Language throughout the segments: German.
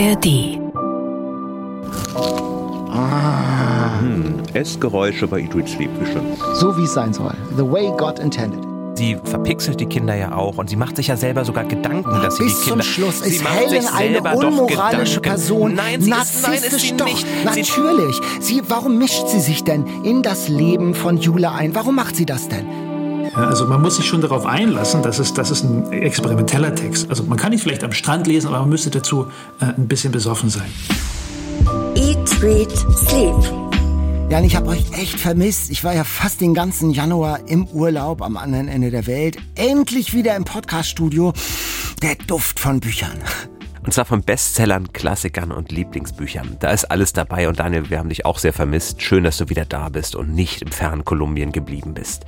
ARD. Essgeräusche bei Eat, Read, Sleep. So wie es sein soll. The way God intended. Sie verpixelt die Kinder ja auch und sie macht sich ja selber sogar Gedanken, dass sie Bis die Kinder. zum Schluss sie ist Helen eine unmoralische. Person. Nein, sie ist, nein, ist doch. nicht. Natürlich. Sie, warum mischt sie sich denn in das Leben von Jule ein? Warum macht sie das denn? Ja, also man muss sich schon darauf einlassen, dass es, dass es ein experimenteller Text. Also man kann ihn vielleicht am Strand lesen, aber man müsste dazu äh, ein bisschen besoffen sein. Eat, Read, Sleep. Ja, und ich habe euch echt vermisst. Ich war ja fast den ganzen Januar im Urlaub am anderen Ende der Welt. Endlich wieder im Podcaststudio. Der Duft von Büchern. Und zwar von Bestsellern, Klassikern und Lieblingsbüchern. Da ist alles dabei und Daniel, wir haben dich auch sehr vermisst. Schön, dass du wieder da bist und nicht im fernen Kolumbien geblieben bist.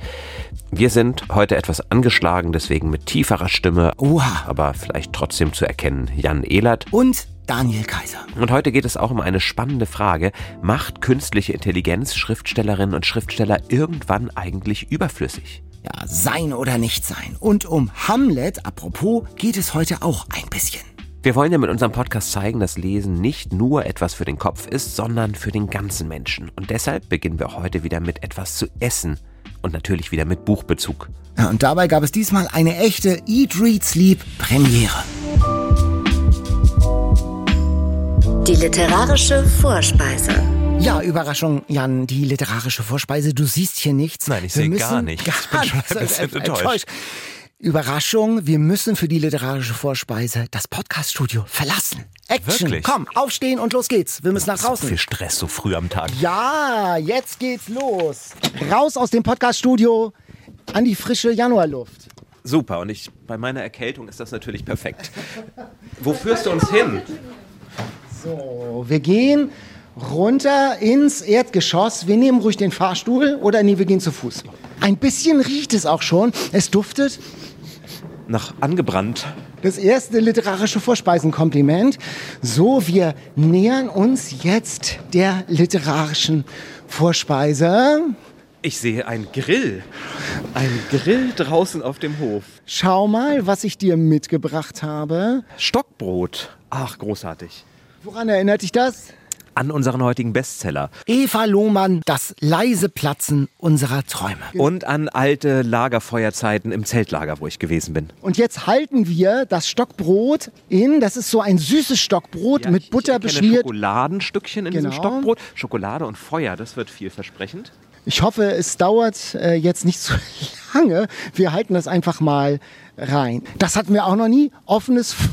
Wir sind heute etwas angeschlagen, deswegen mit tieferer Stimme, Oha. aber vielleicht trotzdem zu erkennen, Jan Ehlert. Und Daniel Kaiser. Und heute geht es auch um eine spannende Frage. Macht künstliche Intelligenz Schriftstellerinnen und Schriftsteller irgendwann eigentlich überflüssig? Ja, sein oder nicht sein. Und um Hamlet, apropos, geht es heute auch ein bisschen. Wir wollen ja mit unserem Podcast zeigen, dass Lesen nicht nur etwas für den Kopf ist, sondern für den ganzen Menschen. Und deshalb beginnen wir heute wieder mit etwas zu essen. Und natürlich wieder mit Buchbezug. Ja, und dabei gab es diesmal eine echte Eat, Read, Sleep Premiere. Die literarische Vorspeise. Ja, Überraschung, Jan, die literarische Vorspeise. Du siehst hier nichts. Nein, ich sehe gar nichts. Ich bin schon ein bisschen Äh, enttäuscht. Überraschung, wir müssen für die literarische Vorspeise das Podcaststudio verlassen. Action, Wirklich? komm, aufstehen und los geht's. Wir müssen nach So draußen. viel Stress so früh am Tag. Ja, jetzt geht's los. Raus aus dem Podcaststudio an die frische Januarluft. Super, und ich, bei meiner Erkältung ist das natürlich perfekt. Wo führst du uns hin? So, wir gehen runter ins Erdgeschoss. Wir nehmen ruhig den Fahrstuhl oder nee, wir gehen zu Fuß. Ein bisschen riecht es auch schon. Es duftet. Nach angebrannt. Das erste literarische Vorspeisenkompliment. So, wir nähern uns jetzt der literarischen Vorspeise. Ich sehe einen Grill. Ein Grill draußen auf dem Hof. Schau mal, was ich dir mitgebracht habe. Stockbrot. Ach, großartig. Woran erinnert dich das? An unseren heutigen Bestseller. Eva Lohmann, das leise Platzen unserer Träume. Und an alte Lagerfeuerzeiten im Zeltlager, wo ich gewesen bin. Und jetzt halten wir das Stockbrot in, das ist so ein süßes Stockbrot mit ich Butter erkenne beschmiert. Schokoladenstückchen in diesem Genau. Stockbrot. Schokolade und Feuer, das wird vielversprechend. Ich hoffe, es dauert äh, jetzt nicht zu lange. Wir halten das einfach mal rein. Das hatten wir auch noch nie. Offenes Feuer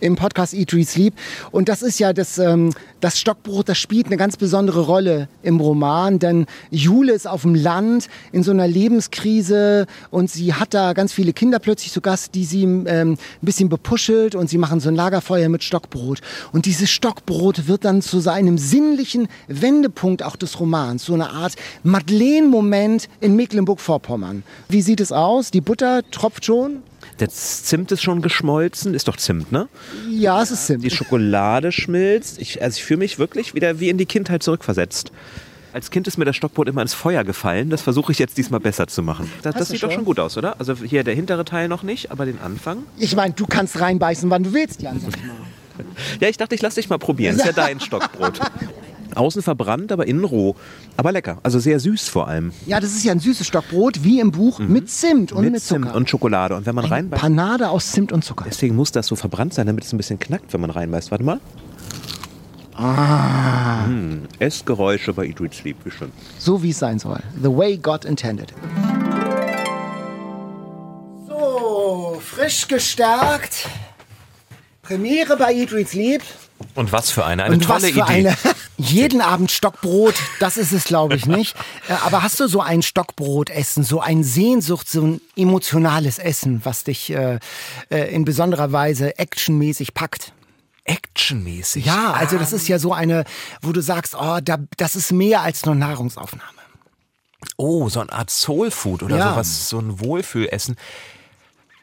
im Podcast Eat, Read, Sleep. Und das ist ja das, ähm, das Stockbrot, das spielt eine ganz besondere Rolle im Roman. Denn Jule ist auf dem Land in so einer Lebenskrise und sie hat da ganz viele Kinder plötzlich zu Gast, die sie ähm, ein bisschen bepuschelt und sie machen so ein Lagerfeuer mit Stockbrot. Und dieses Stockbrot wird dann zu seinem sinnlichen Wendepunkt auch des Romans. So eine Art Madeleine-Moment in Mecklenburg-Vorpommern. Wie sieht es aus? Die Butter tropft schon? Der Zimt ist schon geschmolzen. Ist doch Zimt, ne? Ja, es ist Zimt. Die Schokolade schmilzt. Ich, also ich fühle mich wirklich wieder wie in die Kindheit zurückversetzt. Als Kind ist mir das Stockbrot immer ins Feuer gefallen. Das versuche ich jetzt diesmal besser zu machen. Das, das sieht doch schon? gut aus, oder? Also hier der hintere Teil noch nicht, aber den Anfang. Ich meine, du kannst reinbeißen, wann du willst, Jan. Ja, ich dachte, ich lass dich mal probieren. Ist ja dein Stockbrot. Außen verbrannt, aber innen roh. Aber lecker. Also sehr süß vor allem. Ja, das ist ja ein süßes Stockbrot, wie im Buch, mit Zimt und mit, Mit Zimt Zucker. und Schokolade. Und wenn man Eine reinbeißt. Panade aus Zimt und Zucker. Deswegen muss das so verbrannt sein, damit es ein bisschen knackt, wenn man reinbeißt. Warte mal. Ah. Hm, Essgeräusche bei Eat, Read, Sleep. Wie schön. So wie es sein soll. The way God intended. So, frisch gestärkt. Premiere bei Eat, Read, Sleep. Und was für eine, eine Und tolle was für Idee. eine. Jeden Abend Stockbrot, das ist es, glaube ich, nicht. Äh, Aber hast du so ein Stockbrotessen, so ein Sehnsucht, so ein emotionales Essen, was dich äh, äh, in besonderer Weise actionmäßig packt? Actionmäßig. Ja, also das ist ja so eine, wo du sagst, oh, da, das ist mehr als nur Nahrungsaufnahme. Oh, so eine Art Soulfood oder Ja. sowas, so ein Wohlfühlessen.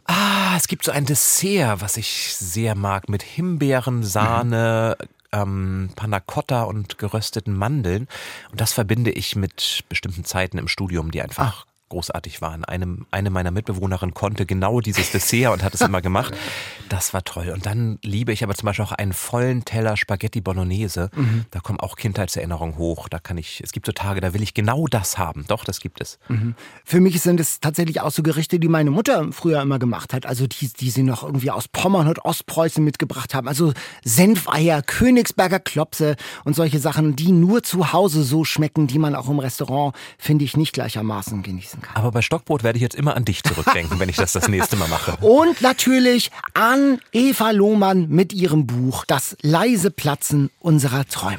Ah, es gibt so ein Dessert, was ich sehr mag, mit Himbeeren, Sahne, ähm, Panna Cotta und gerösteten Mandeln. Und das verbinde ich mit bestimmten Zeiten im Studium, die einfach großartig waren. Eine, eine meiner Mitbewohnerinnen konnte genau dieses Dessert und hat es immer gemacht. Das war toll. Und dann liebe ich aber zum Beispiel auch einen vollen Teller Spaghetti Bolognese. Mhm. Da kommen auch Kindheitserinnerungen hoch. Da kann ich, es gibt so Tage, da will ich genau das haben. Doch, das gibt es. Mhm. Für mich sind es tatsächlich auch so Gerichte, die meine Mutter früher immer gemacht hat. Also die, die sie noch irgendwie aus Pommern und Ostpreußen mitgebracht haben. Also Senfeier, Königsberger Klopse und solche Sachen, die nur zu Hause so schmecken, die man auch im Restaurant, finde ich, nicht gleichermaßen genießen essen kann. Aber bei Stockbrot werde ich jetzt immer an dich zurückdenken, wenn ich das das nächste Mal mache. Und natürlich an Eva Lohmann mit ihrem Buch Das leise Platzen unserer Träume.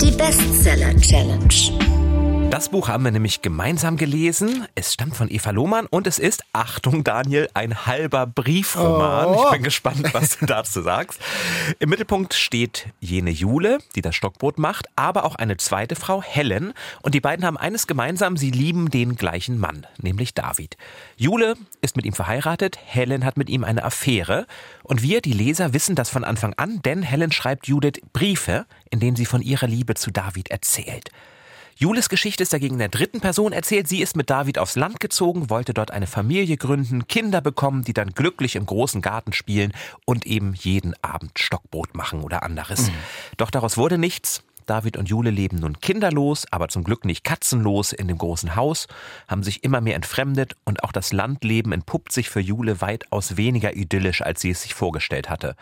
Die Bestseller Challenge. Das Buch haben wir nämlich gemeinsam gelesen. Es stammt von Eva Lohmann und es ist, Achtung Daniel, ein halber Briefroman. Oh. Ich bin gespannt, was du dazu sagst. Im Mittelpunkt steht jene Jule, die das Stockbrot macht, aber auch eine zweite Frau, Helen. Und die beiden haben eines gemeinsam, sie lieben den gleichen Mann, nämlich David. Jule ist mit ihm verheiratet, Helen hat mit ihm eine Affäre. Und wir, die Leser, wissen das von Anfang an, denn Helen schreibt Judith Briefe, in denen sie von ihrer Liebe zu David erzählt. Jules Geschichte ist dagegen in der dritten Person erzählt. Sie ist mit David aufs Land gezogen, wollte dort eine Familie gründen, Kinder bekommen, die dann glücklich im großen Garten spielen und eben jeden Abend Stockbrot machen oder anderes. Mhm. Doch daraus wurde nichts. David und Jule leben nun kinderlos, aber zum Glück nicht katzenlos in dem großen Haus, haben sich immer mehr entfremdet und auch das Landleben entpuppt sich für Jule weitaus weniger idyllisch, als sie es sich vorgestellt hatte.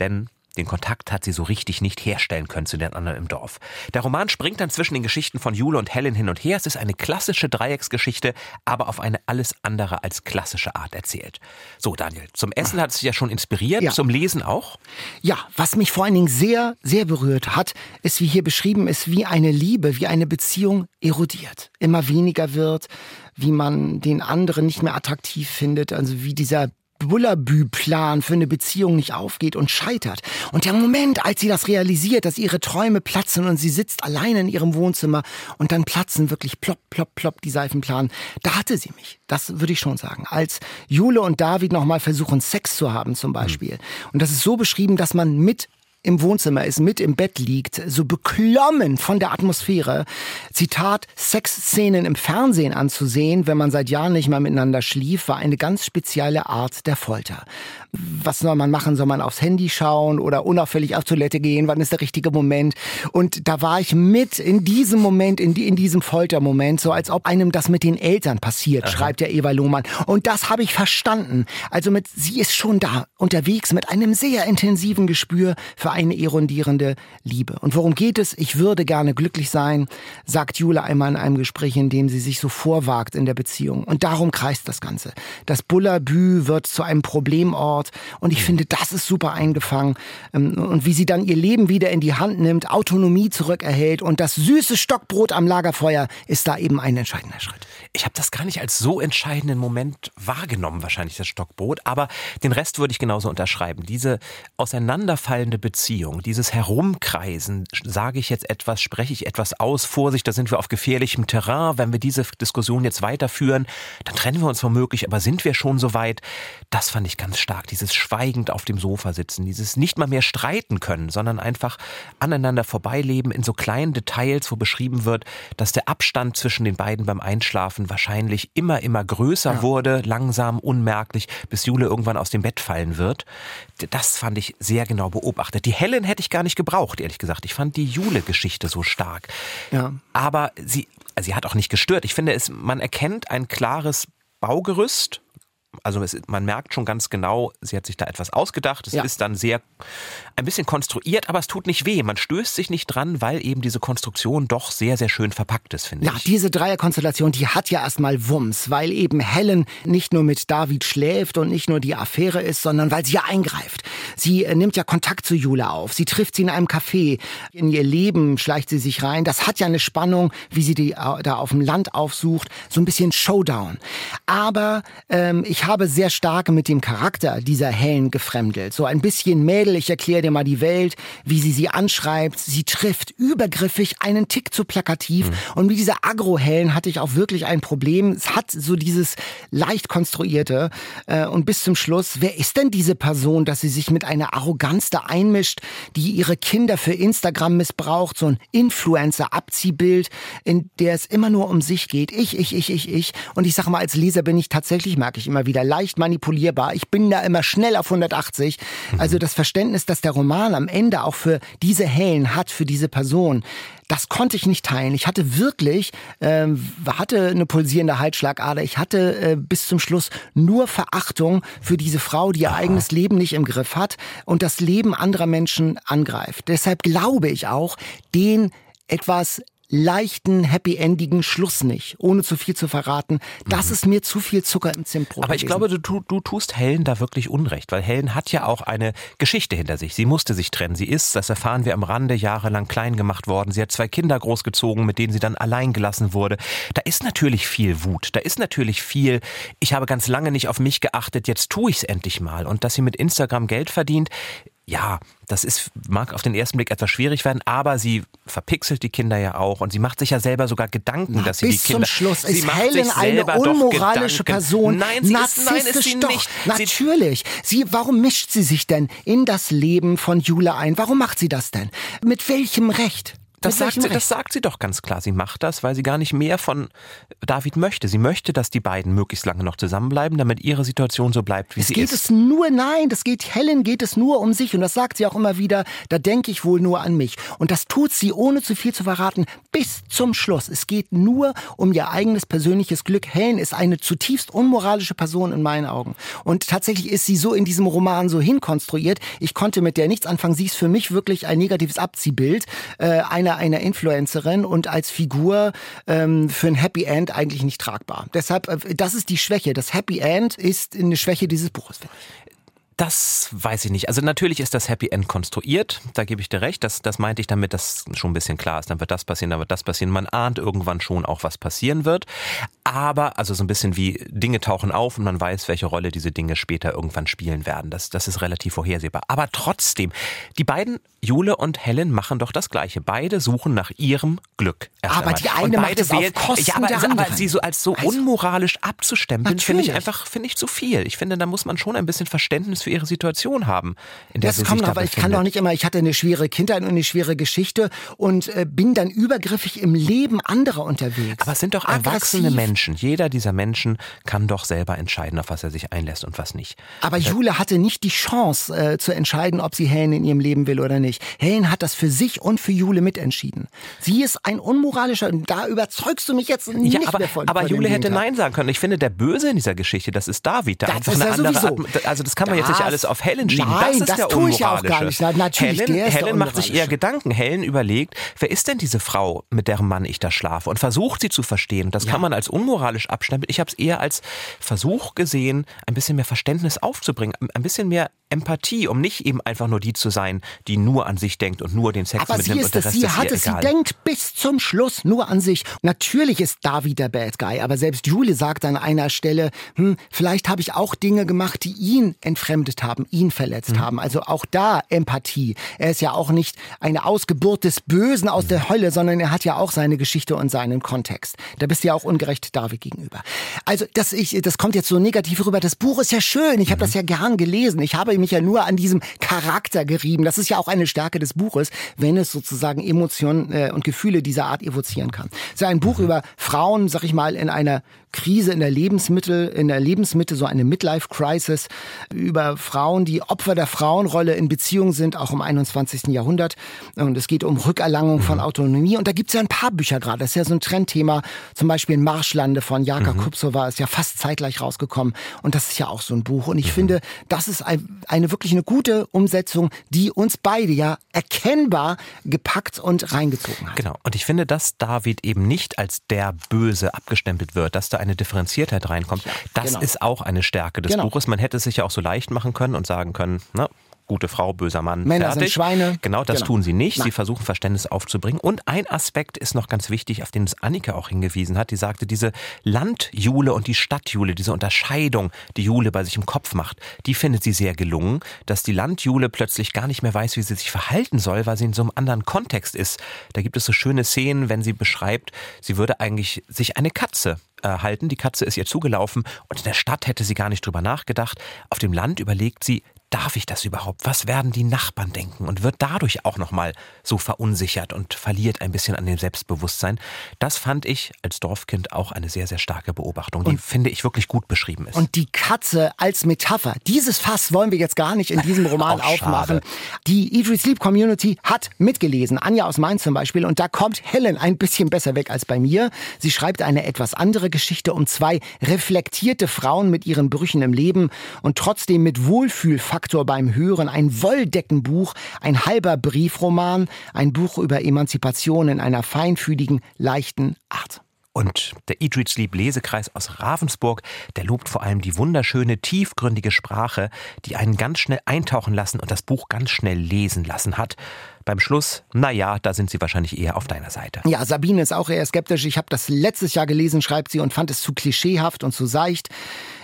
Denn den Kontakt hat sie so richtig nicht herstellen können zu den anderen im Dorf. Der Roman springt dann zwischen den Geschichten von Jule und Helen hin und her. Es ist eine klassische Dreiecksgeschichte, aber auf eine alles andere als klassische Art erzählt. So, Daniel, zum Essen hat es sich ja schon inspiriert, ja. zum Lesen auch? Ja, was mich vor allen Dingen sehr, sehr berührt hat, ist, wie hier beschrieben ist, wie eine Liebe, wie eine Beziehung erodiert, immer weniger wird, wie man den anderen nicht mehr attraktiv findet, also wie dieser Bullabü-Plan für eine Beziehung nicht aufgeht und scheitert. Und der Moment, als sie das realisiert, dass ihre Träume platzen und sie sitzt alleine in ihrem Wohnzimmer und dann platzen wirklich plopp, plopp, plopp die Seifenplan, da hatte sie mich. Das würde ich schon sagen. Als Jule und David nochmal versuchen, Sex zu haben zum Beispiel. Und das ist so beschrieben, dass man mit im Wohnzimmer ist, mit im Bett liegt, so beklommen von der Atmosphäre, Zitat, Sexszenen im Fernsehen anzusehen, wenn man seit Jahren nicht mehr miteinander schlief, war eine ganz spezielle Art der Folter. Was soll man machen? Soll man aufs Handy schauen oder unauffällig auf Toilette gehen? Wann ist der richtige Moment? Und da war ich mit in diesem Moment, in, die, in diesem Foltermoment, so als ob einem das mit den Eltern passiert, Aha. schreibt der Eva Lohmann. Und das habe ich verstanden. Also mit, sie ist schon da, unterwegs mit einem sehr intensiven Gespür für eine erundierende Liebe. Und worum geht es? Ich würde gerne glücklich sein, sagt Jule einmal in einem Gespräch, in dem sie sich so vorwagt in der Beziehung. Und darum kreist das Ganze. Das Bullabü wird zu einem Problemort. Und ich mhm. finde, das ist super eingefangen. Ähm, und wie sie dann ihr Leben wieder in die Hand nimmt, Autonomie zurückerhält. Und das süße Stockbrot am Lagerfeuer ist da eben ein entscheidender Schritt. Ich habe das gar nicht als so entscheidenden Moment wahrgenommen, wahrscheinlich das Stockbrot. Aber den Rest würde ich genauso unterschreiben. Diese auseinanderfallende Beziehung, dieses Herumkreisen, sage ich jetzt etwas, spreche ich etwas aus, Vorsicht, da sind wir auf gefährlichem Terrain. Wenn wir diese Diskussion jetzt weiterführen, dann trennen wir uns womöglich, aber sind wir schon so weit? Das fand ich ganz stark. Dieses schweigend auf dem Sofa sitzen, dieses nicht mal mehr streiten können, sondern einfach aneinander vorbeileben in so kleinen Details, wo beschrieben wird, dass der Abstand zwischen den beiden beim Einschlafen wahrscheinlich immer, immer größer ja. wurde, langsam, unmerklich, bis Jule irgendwann aus dem Bett fallen wird. Das fand ich sehr genau beobachtet. Die Helen hätte ich gar nicht gebraucht, ehrlich gesagt. Ich fand die Jule-Geschichte so stark. Ja. Aber sie, sie hat auch nicht gestört. Ich finde, es, man erkennt ein klares Baugerüst also es, man merkt schon ganz genau, sie hat sich da etwas ausgedacht. Es ja. ist dann sehr ein bisschen konstruiert, aber es tut nicht weh. Man stößt sich nicht dran, weil eben diese Konstruktion doch sehr, sehr schön verpackt ist, finde ja, ich. Ja, diese Dreierkonstellation, die hat ja erstmal Wumms, weil eben Helen nicht nur mit David schläft und nicht nur die Affäre ist, sondern weil sie ja eingreift. Sie äh, nimmt ja Kontakt zu Jule auf. Sie trifft sie in einem Café. In ihr Leben schleicht sie sich rein. Das hat ja eine Spannung, wie sie die äh, da auf dem Land aufsucht. So ein bisschen Showdown. Aber ähm, ich ich habe sehr stark mit dem Charakter dieser Helen gefremdelt. So ein bisschen Mädel, ich erkläre dir mal die Welt, wie sie sie anschreibt. Sie trifft übergriffig, einen Tick zu plakativ. Mhm. Und mit dieser Agro-Helen hatte ich auch wirklich ein Problem. Es hat so dieses leicht konstruierte. Äh, und bis zum Schluss, wer ist denn diese Person, dass sie sich mit einer Arroganz da einmischt, die ihre Kinder für Instagram missbraucht? So ein Influencer-Abziehbild, in der es immer nur um sich geht. Ich, ich, ich, ich, ich. Und ich sage mal, als Leser bin ich tatsächlich, merke ich immer wieder, leicht manipulierbar. Ich bin da immer schnell auf 180. Also das Verständnis, dass der Roman am Ende auch für diese Helen hat, für diese Person, das konnte ich nicht teilen. Ich hatte wirklich, äh, hatte eine pulsierende Halsschlagader. Ich hatte äh, bis zum Schluss nur Verachtung für diese Frau, die ihr eigenes Leben nicht im Griff hat und das Leben anderer Menschen angreift. Deshalb glaube ich auch, den etwas leichten, happy-endigen Schluss nicht, ohne zu viel zu verraten. Das mhm. ist mir zu viel Zucker im Zimtbrot. Aber ich gewesen. glaube, du, du tust Helen da wirklich Unrecht, weil Helen hat ja auch eine Geschichte hinter sich. Sie musste sich trennen. Sie ist, das erfahren wir am Rande, jahrelang klein gemacht worden. Sie hat zwei Kinder großgezogen, mit denen sie dann allein gelassen wurde. Da ist natürlich viel Wut. Da ist natürlich viel, ich habe ganz lange nicht auf mich geachtet, jetzt tue ich es endlich mal. Und dass sie mit Instagram Geld verdient, ja, das ist, mag auf den ersten Blick etwas schwierig werden, aber sie verpixelt die Kinder ja auch und sie macht sich ja selber sogar Gedanken, Na, dass sie die Kinder. Bis zum Schluss ist Helen eine unmoralische Person. Nein, sie ist, nein, ist sie doch. nicht. Natürlich. Sie, warum mischt sie sich denn in das Leben von Jule ein? Warum macht sie das denn? Mit welchem Recht? Das sagt, sie, das sagt sie doch ganz klar. Sie macht das, weil sie gar nicht mehr von David möchte. Sie möchte, dass die beiden möglichst lange noch zusammenbleiben, damit ihre Situation so bleibt, wie es sie geht ist. Es nur, nein, das geht Helen geht es nur um sich und das sagt sie auch immer wieder. Da denke ich wohl nur an mich und das tut sie ohne zu viel zu verraten bis zum Schluss. Es geht nur um ihr eigenes persönliches Glück. Helen ist eine zutiefst unmoralische Person in meinen Augen und tatsächlich ist sie so in diesem Roman so hinkonstruiert. Ich konnte mit der nichts anfangen. Sie ist für mich wirklich ein negatives Abziehbild äh, einer einer, einer Influencerin und als Figur ähm, für ein Happy End eigentlich nicht tragbar. Deshalb, äh, das ist die Schwäche. Das Happy End ist eine Schwäche dieses Buches. Das weiß ich nicht. Also natürlich ist das Happy End konstruiert, da gebe ich dir recht. Das, das meinte ich damit, dass schon ein bisschen klar ist, dann wird das passieren, dann wird das passieren. Man ahnt irgendwann schon auch, was passieren wird. Aber, also so ein bisschen wie Dinge tauchen auf und man weiß, welche Rolle diese Dinge später irgendwann spielen werden. Das, das ist relativ vorhersehbar. Aber trotzdem, die beiden, Jule und Helen, machen doch das Gleiche. Beide suchen nach ihrem Glück. aber einmal. die eine macht es wählen, auf Kosten ja, aber, der also, aber sie so als so also, unmoralisch abzustempeln, finde ich einfach, finde ich zu viel. Ich finde, da muss man schon ein bisschen Verständnis für ihre Situation haben. In der das kommt aber ich kann doch nicht immer, ich hatte eine schwere Kindheit und eine schwere Geschichte und äh, bin dann übergriffig im Leben anderer unterwegs. Aber es sind doch erwachsene Aggressiv. Menschen. Jeder dieser Menschen kann doch selber entscheiden, auf was er sich einlässt und was nicht. Aber Jule hatte nicht die Chance äh, zu entscheiden, ob sie Helen in ihrem Leben will oder nicht. Helen hat das für sich und für Jule mitentschieden. Sie ist ein unmoralischer, da überzeugst du mich jetzt nicht ja, aber, mehr von. Aber Jule hätte Nein sagen können. Ich finde, der Böse in dieser Geschichte, das ist David. Der das einfach ist eine andere sowieso. Also das kann man das, jetzt nicht alles auf Helen schieben. Nein, das ist das der tue ich auch gar nicht. Na, natürlich, Helen, Helen macht sich eher Gedanken. Helen überlegt, wer ist denn diese Frau, mit deren Mann ich da schlafe und versucht sie zu verstehen. Das ja. kann man als unmoralisch abstempeln. Ich habe es eher als Versuch gesehen, ein bisschen mehr Verständnis aufzubringen, ein bisschen mehr Empathie, um nicht eben einfach nur die zu sein, die nur an sich denkt und nur den Sex Aber mitnimmt sie und der es, Rest sie ist hat es, egal. sie denkt bis zum Schluss nur an sich. Natürlich ist David der Bad Guy, aber selbst Julie sagt an einer Stelle, hm, vielleicht habe ich auch Dinge gemacht, die ihn entfremdet haben, ihn verletzt mhm. haben. Also auch da Empathie. Er ist ja auch nicht eine Ausgeburt des Bösen aus mhm. der Hölle, sondern er hat ja auch seine Geschichte und seinen Kontext. Da bist du ja auch ungerecht David gegenüber. Also das, ich, das kommt jetzt so negativ rüber. Das Buch ist ja schön. Ich habe mhm. das ja gern gelesen. Ich habe mich ja nur an diesem Charakter gerieben. Das ist ja auch eine Stärke des Buches, wenn es sozusagen Emotionen äh, und Gefühle dieser Art evozieren kann. Es ist ja ein Buch mhm. über Frauen, sag ich mal, in einer Krise in der Lebensmittel, in der Lebensmitte, so eine Midlife-Crisis über Frauen, die Opfer der Frauenrolle in Beziehungen sind, auch im 21. Jahrhundert. Und es geht um Rückerlangung von mhm. Autonomie. Und da gibt es ja ein paar Bücher gerade. Das ist ja so ein Trendthema. Zum Beispiel Marschlande von Jaka mhm. Kupsova ist ja fast zeitgleich rausgekommen. Und das ist ja auch so ein Buch. Und ich finde, das ist eine wirklich eine gute Umsetzung, die uns beide ja erkennbar gepackt und reingezogen hat. Genau. Und ich finde, dass David eben nicht als der Böse abgestempelt wird, dass da eine Differenziertheit reinkommt. Das genau. ist auch eine Stärke des genau. Buches. Man hätte es sich ja auch so leicht machen können und sagen können, na, gute Frau, böser Mann. Männer fertig. sind Schweine. Genau, das Genau. tun sie nicht. Nein. Sie versuchen Verständnis aufzubringen. Und ein Aspekt ist noch ganz wichtig, auf den es Annika auch hingewiesen hat. Die sagte, diese Landjule und die Stadtjule, diese Unterscheidung, die Jule bei sich im Kopf macht, die findet sie sehr gelungen, dass die Landjule plötzlich gar nicht mehr weiß, wie sie sich verhalten soll, weil sie in so einem anderen Kontext ist. Da gibt es so schöne Szenen, wenn sie beschreibt, sie würde eigentlich sich eine Katze äh, halten. Die Katze ist ihr zugelaufen und in der Stadt hätte sie gar nicht drüber nachgedacht. Auf dem Land überlegt sie, darf ich das überhaupt? Was werden die Nachbarn denken? Und wird dadurch auch nochmal so verunsichert und verliert ein bisschen an dem Selbstbewusstsein. Das fand ich als Dorfkind auch eine sehr, sehr starke Beobachtung, die, finde ich, wirklich gut beschrieben ist. Und die Katze als Metapher. Dieses Fass wollen wir jetzt gar nicht in diesem Roman schade. aufmachen. Die Eat, Read, Sleep Community hat mitgelesen. Anja aus Mainz zum Beispiel. Und da kommt Helen ein bisschen besser weg als bei mir. Sie schreibt eine etwas andere Geschichte um zwei reflektierte Frauen mit ihren Brüchen im Leben und trotzdem mit Wohlfühlfaktor beim Hören. Ein Wolldeckenbuch, ein halber Briefroman, ein Buch über Emanzipation in einer feinfühligen, leichten Art. Und der Eat, Read, Sleep Lesekreis aus Ravensburg, der lobt vor allem die wunderschöne, tiefgründige Sprache, die einen ganz schnell eintauchen lassen und das Buch ganz schnell lesen lassen hat. Beim Schluss, naja, da sind sie wahrscheinlich eher auf deiner Seite. Ja, Sabine ist auch eher skeptisch. Ich habe das letztes Jahr gelesen, schreibt sie, und fand es zu klischeehaft und zu seicht.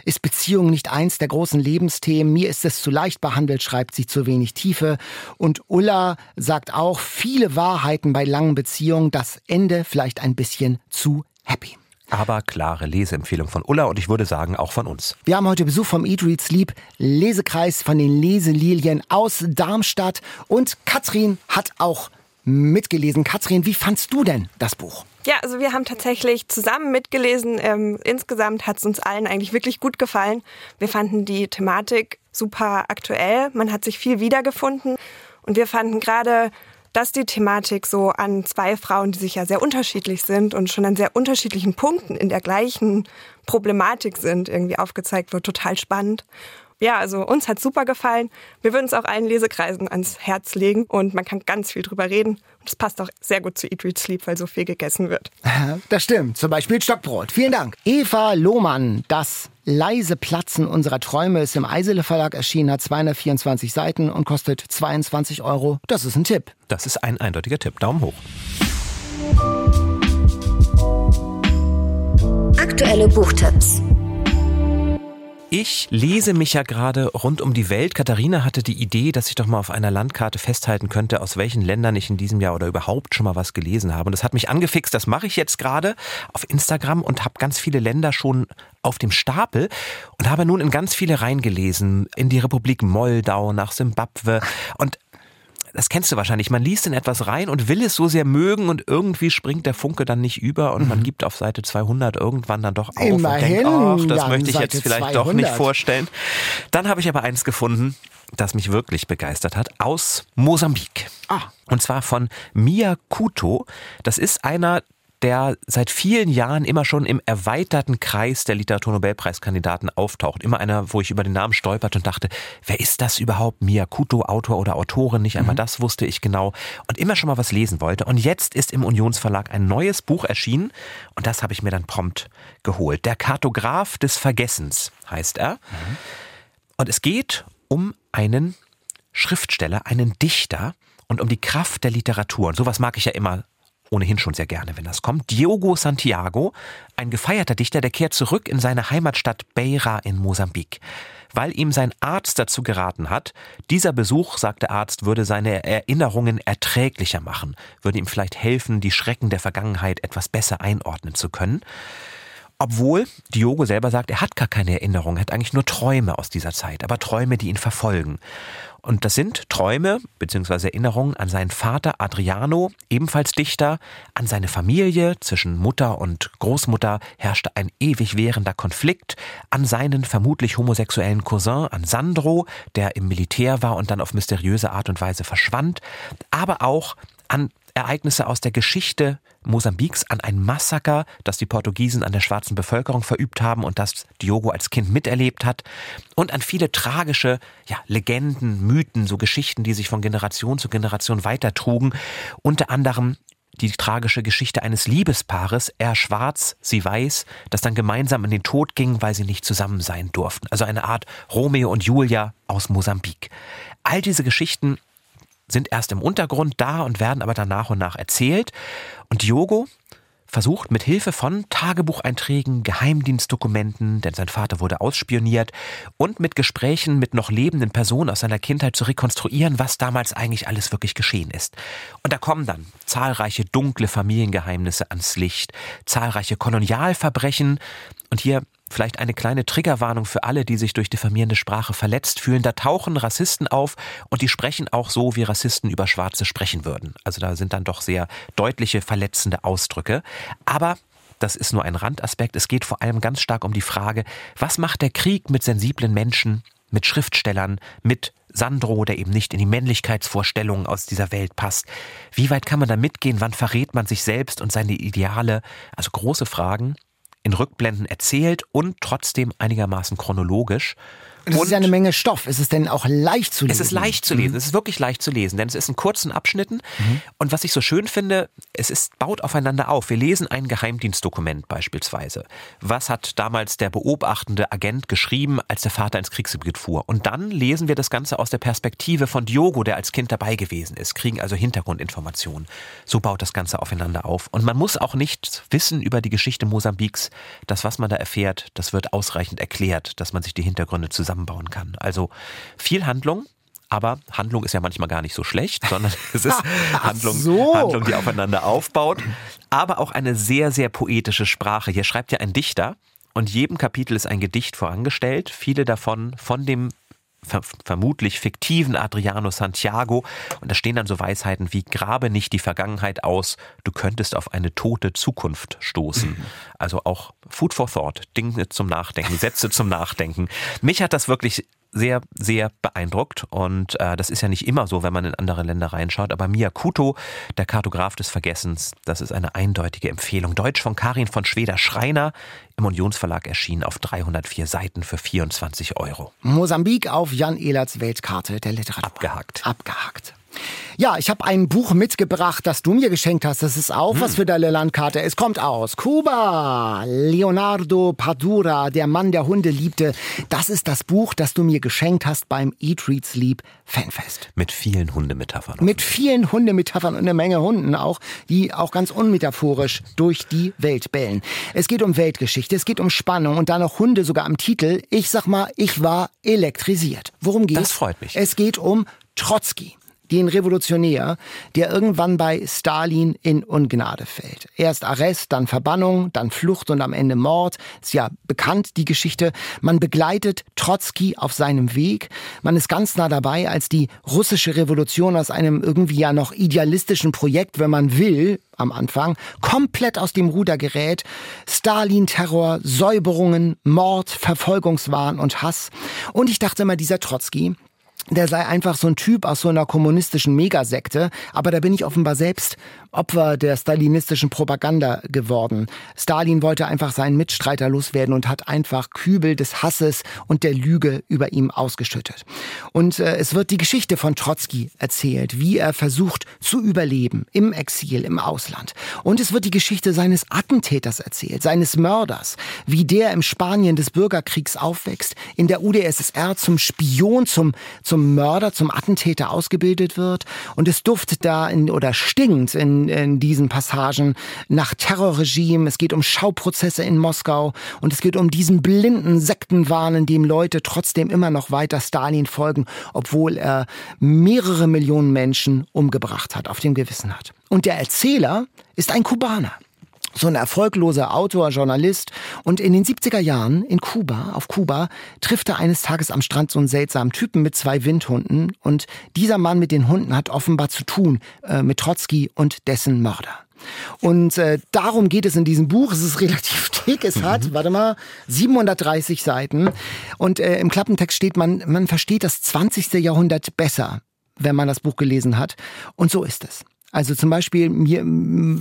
Ist Beziehung nicht eins der großen Lebensthemen? Mir ist es zu leicht behandelt, schreibt sie, zu wenig Tiefe. Und Ulla sagt auch, viele Wahrheiten bei langen Beziehungen, das Ende vielleicht ein bisschen zu happy. Aber klare Leseempfehlung von Ulla und ich würde sagen auch von uns. Wir haben heute Besuch vom Eat, Read, Sleep Lesekreis von den Leselilien aus Darmstadt. Und Katrin hat auch mitgelesen. Katrin, wie fandst du denn das Buch? Ja, also wir haben tatsächlich zusammen mitgelesen. Ähm, insgesamt hat es uns allen eigentlich wirklich gut gefallen. Wir fanden die Thematik super aktuell. Man hat sich viel wiedergefunden. Und wir fanden gerade, dass die Thematik so an zwei Frauen, die sich ja sehr unterschiedlich sind und schon an sehr unterschiedlichen Punkten in der gleichen Problematik sind, irgendwie aufgezeigt wird, total spannend. Ja, also uns hat super gefallen. Wir würden es auch allen Lesekreisen ans Herz legen und man kann ganz viel drüber reden. Und es passt auch sehr gut zu Eat, Read, Sleep, weil so viel gegessen wird. Das stimmt. Zum Beispiel Stockbrot. Vielen Dank. Eva Lohmann, das leise Platzen unserer Träume ist im Eisele Verlag erschienen, hat 224 Seiten und kostet 22 Euro. Das ist ein Tipp. Das ist ein eindeutiger Tipp. Daumen hoch. Aktuelle Buchtipps. Ich lese mich ja gerade rund um die Welt. Katharina hatte die Idee, dass ich doch mal auf einer Landkarte festhalten könnte, aus welchen Ländern ich in diesem Jahr oder überhaupt schon mal was gelesen habe. Und das hat mich angefixt. Das mache ich jetzt gerade auf Instagram und habe ganz viele Länder schon auf dem Stapel und habe nun in ganz viele reingelesen. In die Republik Moldau, nach Simbabwe und das kennst du wahrscheinlich. Man liest in etwas rein und will es so sehr mögen und irgendwie springt der Funke dann nicht über und man gibt auf Seite 200 irgendwann dann doch auf Immerhin, und denkt, ach, das Jan, möchte ich Seite jetzt vielleicht doch nicht 200. vorstellen. Dann habe ich aber eins gefunden, das mich wirklich begeistert hat, aus Mosambik. Ah. Und zwar von Mia Kuto. Das ist einer der seit vielen Jahren immer schon im erweiterten Kreis der Literaturnobelpreiskandidaten auftaucht. Immer einer, wo ich über den Namen stolpert und dachte, wer ist das überhaupt? Mia Kuto, Autor oder Autorin? Nicht einmal das wusste ich genau. Und immer schon mal was lesen wollte. Und jetzt ist im Unionsverlag ein neues Buch erschienen. Und das habe ich mir dann prompt geholt. Der Kartograf des Vergessens heißt er. Und es geht um einen Schriftsteller, einen Dichter und um die Kraft der Literatur. Und sowas mag ich ja immer ohnehin schon sehr gerne, wenn das kommt. Diogo Santiago, ein gefeierter Dichter, der kehrt zurück in seine Heimatstadt Beira in Mosambik. Weil ihm sein Arzt dazu geraten hat, dieser Besuch, sagt der Arzt, würde seine Erinnerungen erträglicher machen, würde ihm vielleicht helfen, die Schrecken der Vergangenheit etwas besser einordnen zu können. Obwohl Diogo selber sagt, er hat gar keine Erinnerung, er hat eigentlich nur Träume aus dieser Zeit, aber Träume, die ihn verfolgen. Und das sind Träume bzw. Erinnerungen an seinen Vater Adriano, ebenfalls Dichter, an seine Familie, zwischen Mutter und Großmutter herrschte ein ewig währender Konflikt, an seinen vermutlich homosexuellen Cousin, an Sandro, der im Militär war und dann auf mysteriöse Art und Weise verschwand, aber auch an Ereignisse aus der Geschichte Mosambiks an ein Massaker, das die Portugiesen an der schwarzen Bevölkerung verübt haben und das Diogo als Kind miterlebt hat und an viele tragische ja, Legenden, Mythen, so Geschichten, die sich von Generation zu Generation weitertrugen, unter anderem die tragische Geschichte eines Liebespaares, er schwarz, sie weiß, das dann gemeinsam in den Tod ging, weil sie nicht zusammen sein durften. Also eine Art Romeo und Julia aus Mosambik. All diese Geschichten sind erst im Untergrund da und werden aber dann nach und nach erzählt. Und Diogo versucht mit Hilfe von Tagebucheinträgen, Geheimdienstdokumenten, denn sein Vater wurde ausspioniert, und mit Gesprächen mit noch lebenden Personen aus seiner Kindheit zu rekonstruieren, was damals eigentlich alles wirklich geschehen ist. Und da kommen dann zahlreiche dunkle Familiengeheimnisse ans Licht, zahlreiche Kolonialverbrechen, und hier Vielleicht eine kleine Triggerwarnung für alle, die sich durch diffamierende Sprache verletzt fühlen. Da tauchen Rassisten auf und die sprechen auch so, wie Rassisten über Schwarze sprechen würden. Also da sind dann doch sehr deutliche verletzende Ausdrücke. Aber das ist nur ein Randaspekt. Es geht vor allem ganz stark um die Frage, was macht der Krieg mit sensiblen Menschen, mit Schriftstellern, mit Sandro, der eben nicht in die Männlichkeitsvorstellungen aus dieser Welt passt. Wie weit kann man da mitgehen? Wann verrät man sich selbst und seine Ideale? Also große Fragen in Rückblenden erzählt und trotzdem einigermaßen chronologisch. Das und ist ja eine Menge Stoff. Ist es denn auch leicht zu lesen? Es ist leicht zu lesen. Mhm. Es ist wirklich leicht zu lesen, denn es ist in kurzen Abschnitten. Mhm. Und was ich so schön finde, es ist, baut aufeinander auf. Wir lesen ein Geheimdienstdokument beispielsweise. Was hat damals der beobachtende Agent geschrieben, als der Vater ins Kriegsgebiet fuhr? Und dann lesen wir das Ganze aus der Perspektive von Diogo, der als Kind dabei gewesen ist, kriegen also Hintergrundinformationen. So baut das Ganze aufeinander auf. Und man muss auch nicht wissen über die Geschichte Mosambiks. Das, was man da erfährt, das wird ausreichend erklärt, dass man sich die Hintergründe zusammen zusammenbauen kann. Also viel Handlung, aber Handlung ist ja manchmal gar nicht so schlecht, sondern es ist Handlung, so. Handlung, die aufeinander aufbaut. Aber auch eine sehr, sehr poetische Sprache. Hier schreibt ja ein Dichter und jedem Kapitel ist ein Gedicht vorangestellt. Viele davon von dem ver vermutlich fiktiven Adriano Santiago. Und da stehen dann so Weisheiten wie, grabe nicht die Vergangenheit aus, du könntest auf eine tote Zukunft stoßen. Mhm. Also auch Food for Thought, Dinge zum Nachdenken, Sätze zum Nachdenken. Mich hat das wirklich sehr, sehr beeindruckt. Und äh, das ist ja nicht immer so, wenn man in andere Länder reinschaut. Aber Mia Kuto, der Kartograf des Vergessens, das ist eine eindeutige Empfehlung. Deutsch von Karin von Schweder-Schreiner, im Unionsverlag erschienen auf 304 Seiten für 24 Euro. Mosambik auf Jan Ehlerts Weltkarte der Literatur. Abgehakt. Abgehakt. Ja, ich habe ein Buch mitgebracht, das du mir geschenkt hast. Das ist auch hm. was für deine Landkarte. Es kommt aus Kuba. Leonardo Padura, der Mann, der Hunde liebte. Das ist das Buch, das du mir geschenkt hast beim Eat, Read, Sleep Fanfest. Mit vielen Hundemetaphern. Mit vielen Hundemetaphern und eine Menge Hunden auch, die auch ganz unmetaphorisch durch die Welt bellen. Es geht um Weltgeschichte, es geht um Spannung und da noch Hunde sogar am Titel. Ich sag mal, ich war elektrisiert. Worum geht's? Das freut mich. Es geht um Trotzki den Revolutionär, der irgendwann bei Stalin in Ungnade fällt. Erst Arrest, dann Verbannung, dann Flucht und am Ende Mord. Ist ja bekannt, die Geschichte. Man begleitet Trotzki auf seinem Weg. Man ist ganz nah dabei, als die russische Revolution aus einem irgendwie ja noch idealistischen Projekt, wenn man will, am Anfang, komplett aus dem Ruder gerät. Stalin-Terror, Säuberungen, Mord, Verfolgungswahn und Hass. Und ich dachte immer, dieser Trotzki, der sei einfach so ein Typ aus so einer kommunistischen Megasekte, aber da bin ich offenbar selbst Opfer der stalinistischen Propaganda geworden. Stalin wollte einfach seinen Mitstreiter loswerden und hat einfach Kübel des Hasses und der Lüge über ihm ausgeschüttet. Und äh, es wird die Geschichte von Trotzki erzählt, wie er versucht zu überleben im Exil, im Ausland. Und es wird die Geschichte seines Attentäters erzählt, seines Mörders, wie der im Spanien des Bürgerkriegs aufwächst, in der UdSSR zum Spion, zum, zum Mörder, zum Attentäter ausgebildet wird. Und es duftet da in, oder stinkt in in, diesen Passagen nach Terrorregime. Es geht um Schauprozesse in Moskau und es geht um diesen blinden Sektenwahn, in dem Leute trotzdem immer noch weiter Stalin folgen, obwohl er mehrere Millionen Menschen umgebracht hat, auf dem Gewissen hat. Und der Erzähler ist ein Kubaner so ein erfolgloser Autor, Journalist. Und in den 70er Jahren in Kuba, auf Kuba, trifft er eines Tages am Strand so einen seltsamen Typen mit zwei Windhunden. Und dieser Mann mit den Hunden hat offenbar zu tun äh, mit Trotzki und dessen Mörder. Und äh, darum geht es in diesem Buch. Es ist relativ dick. Es hat, mhm. warte mal, 730 Seiten. Und äh, im Klappentext steht, man, man versteht das 20. Jahrhundert besser, wenn man das Buch gelesen hat. Und so ist es. Also zum Beispiel, mir,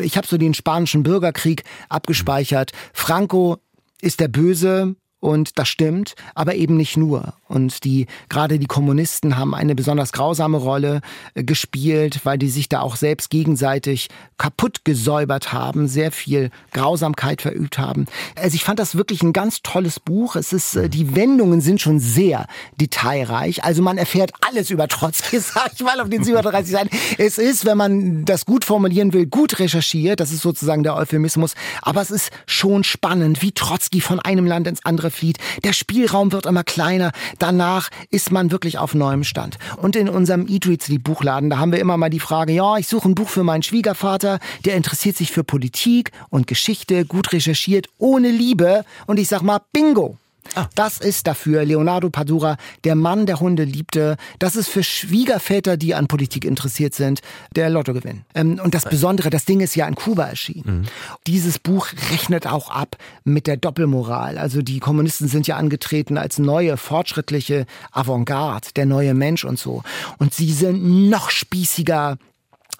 ich habe so den spanischen Bürgerkrieg abgespeichert. Franco ist der Böse Und das stimmt, aber eben nicht nur. Und die, gerade die Kommunisten haben eine besonders grausame Rolle äh, gespielt, weil die sich da auch selbst gegenseitig kaputt gesäubert haben, sehr viel Grausamkeit verübt haben. Also ich fand das wirklich ein ganz tolles Buch. Es ist, äh, die Wendungen sind schon sehr detailreich. Also man erfährt alles über Trotzki, sag ich mal, auf den 37 Seiten. Es ist, wenn man das gut formulieren will, gut recherchiert. Das ist sozusagen der Euphemismus. Aber es ist schon spannend, wie Trotzki von einem Land ins andere flieht. Der Spielraum wird immer kleiner. Danach ist man wirklich auf neuem Stand. Und in unserem Eat Read Sleep Buchladen, da haben wir immer mal die Frage, ja, ich suche ein Buch für meinen Schwiegervater, der interessiert sich für Politik und Geschichte, gut recherchiert, ohne Liebe. Und ich sag mal, bingo! Ah. Das ist dafür Leonardo Padura, der Mann, der Hunde liebte. Das ist für Schwiegerväter, die an Politik interessiert sind, der Lottogewinn. Ähm, und das Besondere, das Ding ist ja in Kuba erschienen. Mhm. Dieses Buch rechnet auch ab mit der Doppelmoral. Also die Kommunisten sind ja angetreten als neue, fortschrittliche Avantgarde, der neue Mensch und so. Und sie sind noch spießiger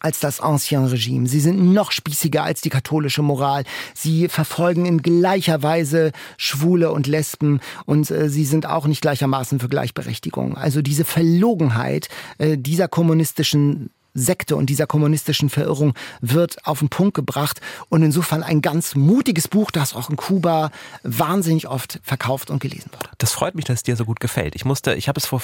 als das Ancien Regime. Sie sind noch spießiger als die katholische Moral. Sie verfolgen in gleicher Weise Schwule und Lesben und äh, sie sind auch nicht gleichermaßen für Gleichberechtigung. Also diese Verlogenheit äh, dieser kommunistischen Sekte und dieser kommunistischen Verirrung wird auf den Punkt gebracht und insofern ein ganz mutiges Buch, das auch in Kuba wahnsinnig oft verkauft und gelesen wurde. Das freut mich, dass es dir so gut gefällt. Ich musste, ich habe es vor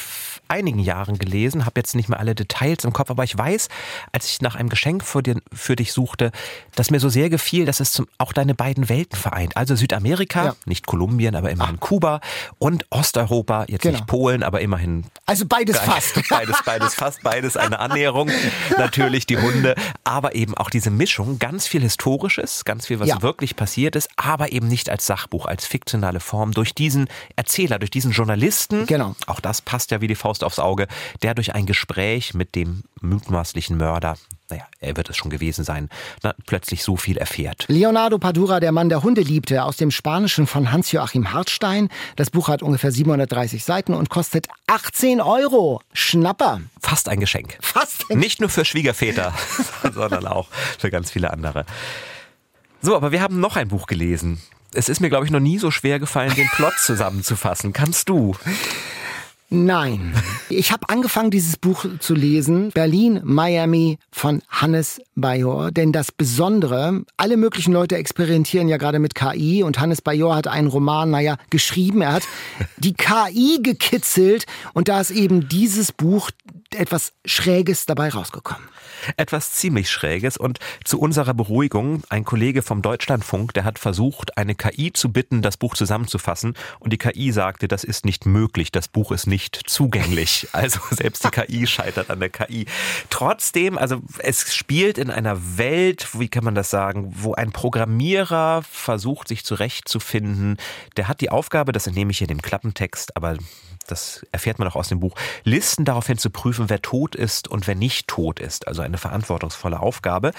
einigen Jahren gelesen, habe jetzt nicht mehr alle Details im Kopf, aber ich weiß, als ich nach einem Geschenk für, dir, für dich suchte, das mir so sehr gefiel, dass es zum, auch deine beiden Welten vereint. Also Südamerika, ja. nicht Kolumbien, aber immerhin Ach. Kuba und Osteuropa, jetzt genau. nicht Polen, aber immerhin. Also beides fast. Beides, beides fast, beides eine Annäherung. natürlich die Hunde, aber eben auch diese Mischung, ganz viel Historisches, ganz viel, was ja. wirklich passiert ist, aber eben nicht als Sachbuch, als fiktionale Form, durch diesen Erzähler, durch diesen Journalisten. Genau. Auch das passt ja wie die Faust aufs Auge, der durch ein Gespräch mit dem mutmaßlichen Mörder naja, er wird es schon gewesen sein, na, plötzlich so viel erfährt. Leonardo Padura, der Mann der Hunde liebte, aus dem Spanischen von Hans-Joachim Hartstein. Das Buch hat ungefähr 730 Seiten und kostet 18 Euro. Schnapper. Fast ein Geschenk. Fast ein Nicht nur für Schwiegerväter, sondern auch für ganz viele andere. So, aber wir haben noch ein Buch gelesen. Es ist mir, glaube ich, noch nie so schwer gefallen, den Plot zusammenzufassen. Kannst du? Nein. Ich habe angefangen, dieses Buch zu lesen, Berlin, Miami von Hannes Bajor. Denn das Besondere, alle möglichen Leute experimentieren ja gerade mit KI und Hannes Bajor hat einen Roman, naja, geschrieben. Er hat die KI gekitzelt und da ist eben dieses Buch etwas Schräges dabei rausgekommen etwas ziemlich Schräges. Und zu unserer Beruhigung, ein Kollege vom Deutschlandfunk, der hat versucht, eine KI zu bitten, das Buch zusammenzufassen. Und die KI sagte, das ist nicht möglich, das Buch ist nicht zugänglich. Also selbst die KI scheitert an der KI. Trotzdem, also es spielt in einer Welt, wie kann man das sagen, wo ein Programmierer versucht, sich zurechtzufinden. Der hat die Aufgabe, das entnehme ich hier dem Klappentext, aber das erfährt man auch aus dem Buch, Listen daraufhin zu prüfen, wer tot ist und wer nicht tot ist. Also eine verantwortungsvolle Aufgabe.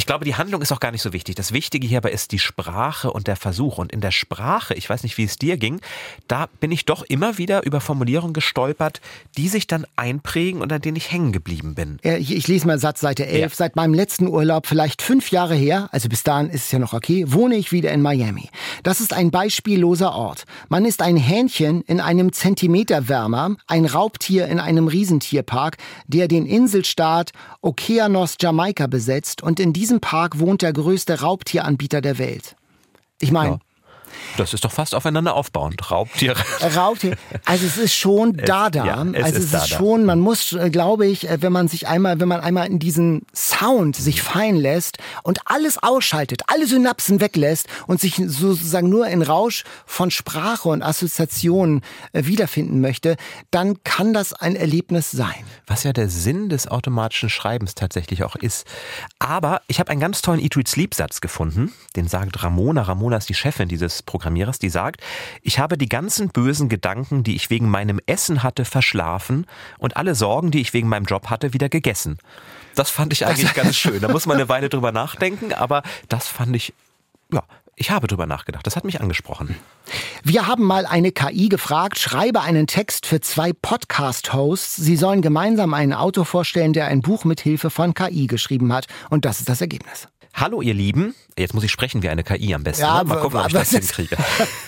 Ich glaube, die Handlung ist auch gar nicht so wichtig. Das Wichtige hierbei ist die Sprache und der Versuch. Und in der Sprache, ich weiß nicht, wie es dir ging, da bin ich doch immer wieder über Formulierungen gestolpert, die sich dann einprägen und an denen ich hängen geblieben bin. Ich, ich lese mal Satz Seite 11. Ja. Seit meinem letzten Urlaub, vielleicht fünf Jahre her, also bis dahin ist es ja noch okay, wohne ich wieder in Miami. Das ist ein beispielloser Ort. Man ist ein Hähnchen in einem Zentimeterwärmer, ein Raubtier in einem Riesentierpark, der den Inselstaat Okeanos Jamaika besetzt und in diesem Park wohnt der größte Raubtieranbieter der Welt. Ich meine, ja. Das ist doch fast aufeinander aufbauend. Raubtiere. Raubtiere. Also es ist schon Dada. Ja, es also es ist, ist schon, man muss, äh, glaube ich, äh, wenn man sich einmal, wenn man einmal in diesen Sound sich fallen lässt und alles ausschaltet, alle Synapsen weglässt und sich sozusagen nur in Rausch von Sprache und Assoziationen äh, wiederfinden möchte, dann kann das ein Erlebnis sein. Was ja der Sinn des automatischen Schreibens tatsächlich auch ist. Aber ich habe einen ganz tollen Eat, Read, Sleep Satz gefunden. Den sagt Ramona. Ramona ist die Chefin dieses Programmierers, die sagt, ich habe die ganzen bösen Gedanken, die ich wegen meinem Essen hatte, verschlafen und alle Sorgen, die ich wegen meinem Job hatte, wieder gegessen. Das fand ich eigentlich ganz schön. Da muss man eine Weile drüber nachdenken, aber das fand ich, ja, ich habe drüber nachgedacht. Das hat mich angesprochen. Wir haben mal eine KI gefragt, schreibe einen Text für zwei Podcast-Hosts. Sie sollen gemeinsam einen Autor vorstellen, der ein Buch mit Hilfe von KI geschrieben hat. Und das ist das Ergebnis. Hallo ihr Lieben, Jetzt muss ich sprechen wie eine KI am besten. Ja, ne? Mal gucken, ob ich das- hinkriege.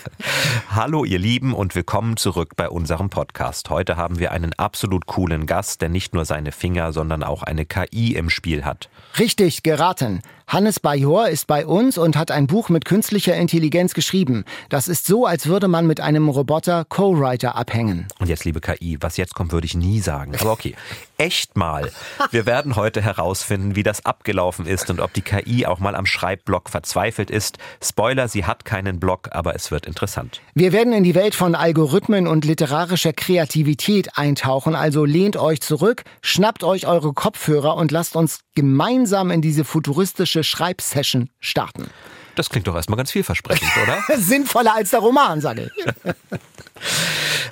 Hallo ihr Lieben und willkommen zurück bei unserem Podcast. Heute haben wir einen absolut coolen Gast, der nicht nur seine Finger, sondern auch eine KI im Spiel hat. Richtig geraten. Hannes Bajor ist bei uns und hat ein Buch mit künstlicher Intelligenz geschrieben. Das ist so, als würde man mit einem Roboter Co-Writer abhängen. Und jetzt, liebe KI, was jetzt kommt, würde ich nie sagen. Aber okay, echt mal. Wir werden heute herausfinden, wie das abgelaufen ist und ob die KI auch mal am Schreibblock verzweifelt ist. Spoiler, sie hat keinen Block, aber es wird interessant. Wir werden in die Welt von Algorithmen und literarischer Kreativität eintauchen, also lehnt euch zurück, schnappt euch eure Kopfhörer und lasst uns gemeinsam in diese futuristische Schreibsession starten. Das klingt doch erstmal ganz vielversprechend, oder? Sinnvoller als der Roman, sage ich.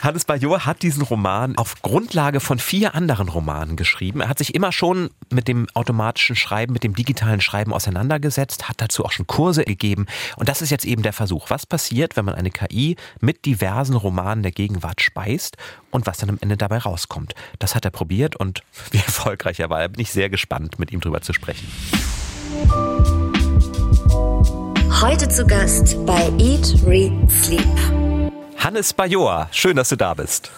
Hannes Bajor hat diesen Roman auf Grundlage von vier anderen Romanen geschrieben. Er hat sich immer schon mit dem automatischen Schreiben, mit dem digitalen Schreiben auseinandergesetzt, hat dazu auch schon Kurse gegeben. Und das ist jetzt eben der Versuch. Was passiert, wenn man eine KI mit diversen Romanen der Gegenwart speist und was dann am Ende dabei rauskommt? Das hat er probiert und wie erfolgreich er war, bin ich sehr gespannt, mit ihm drüber zu sprechen. Heute zu Gast bei Eat, Read, Sleep. Hannes Bajor, schön, dass du da bist.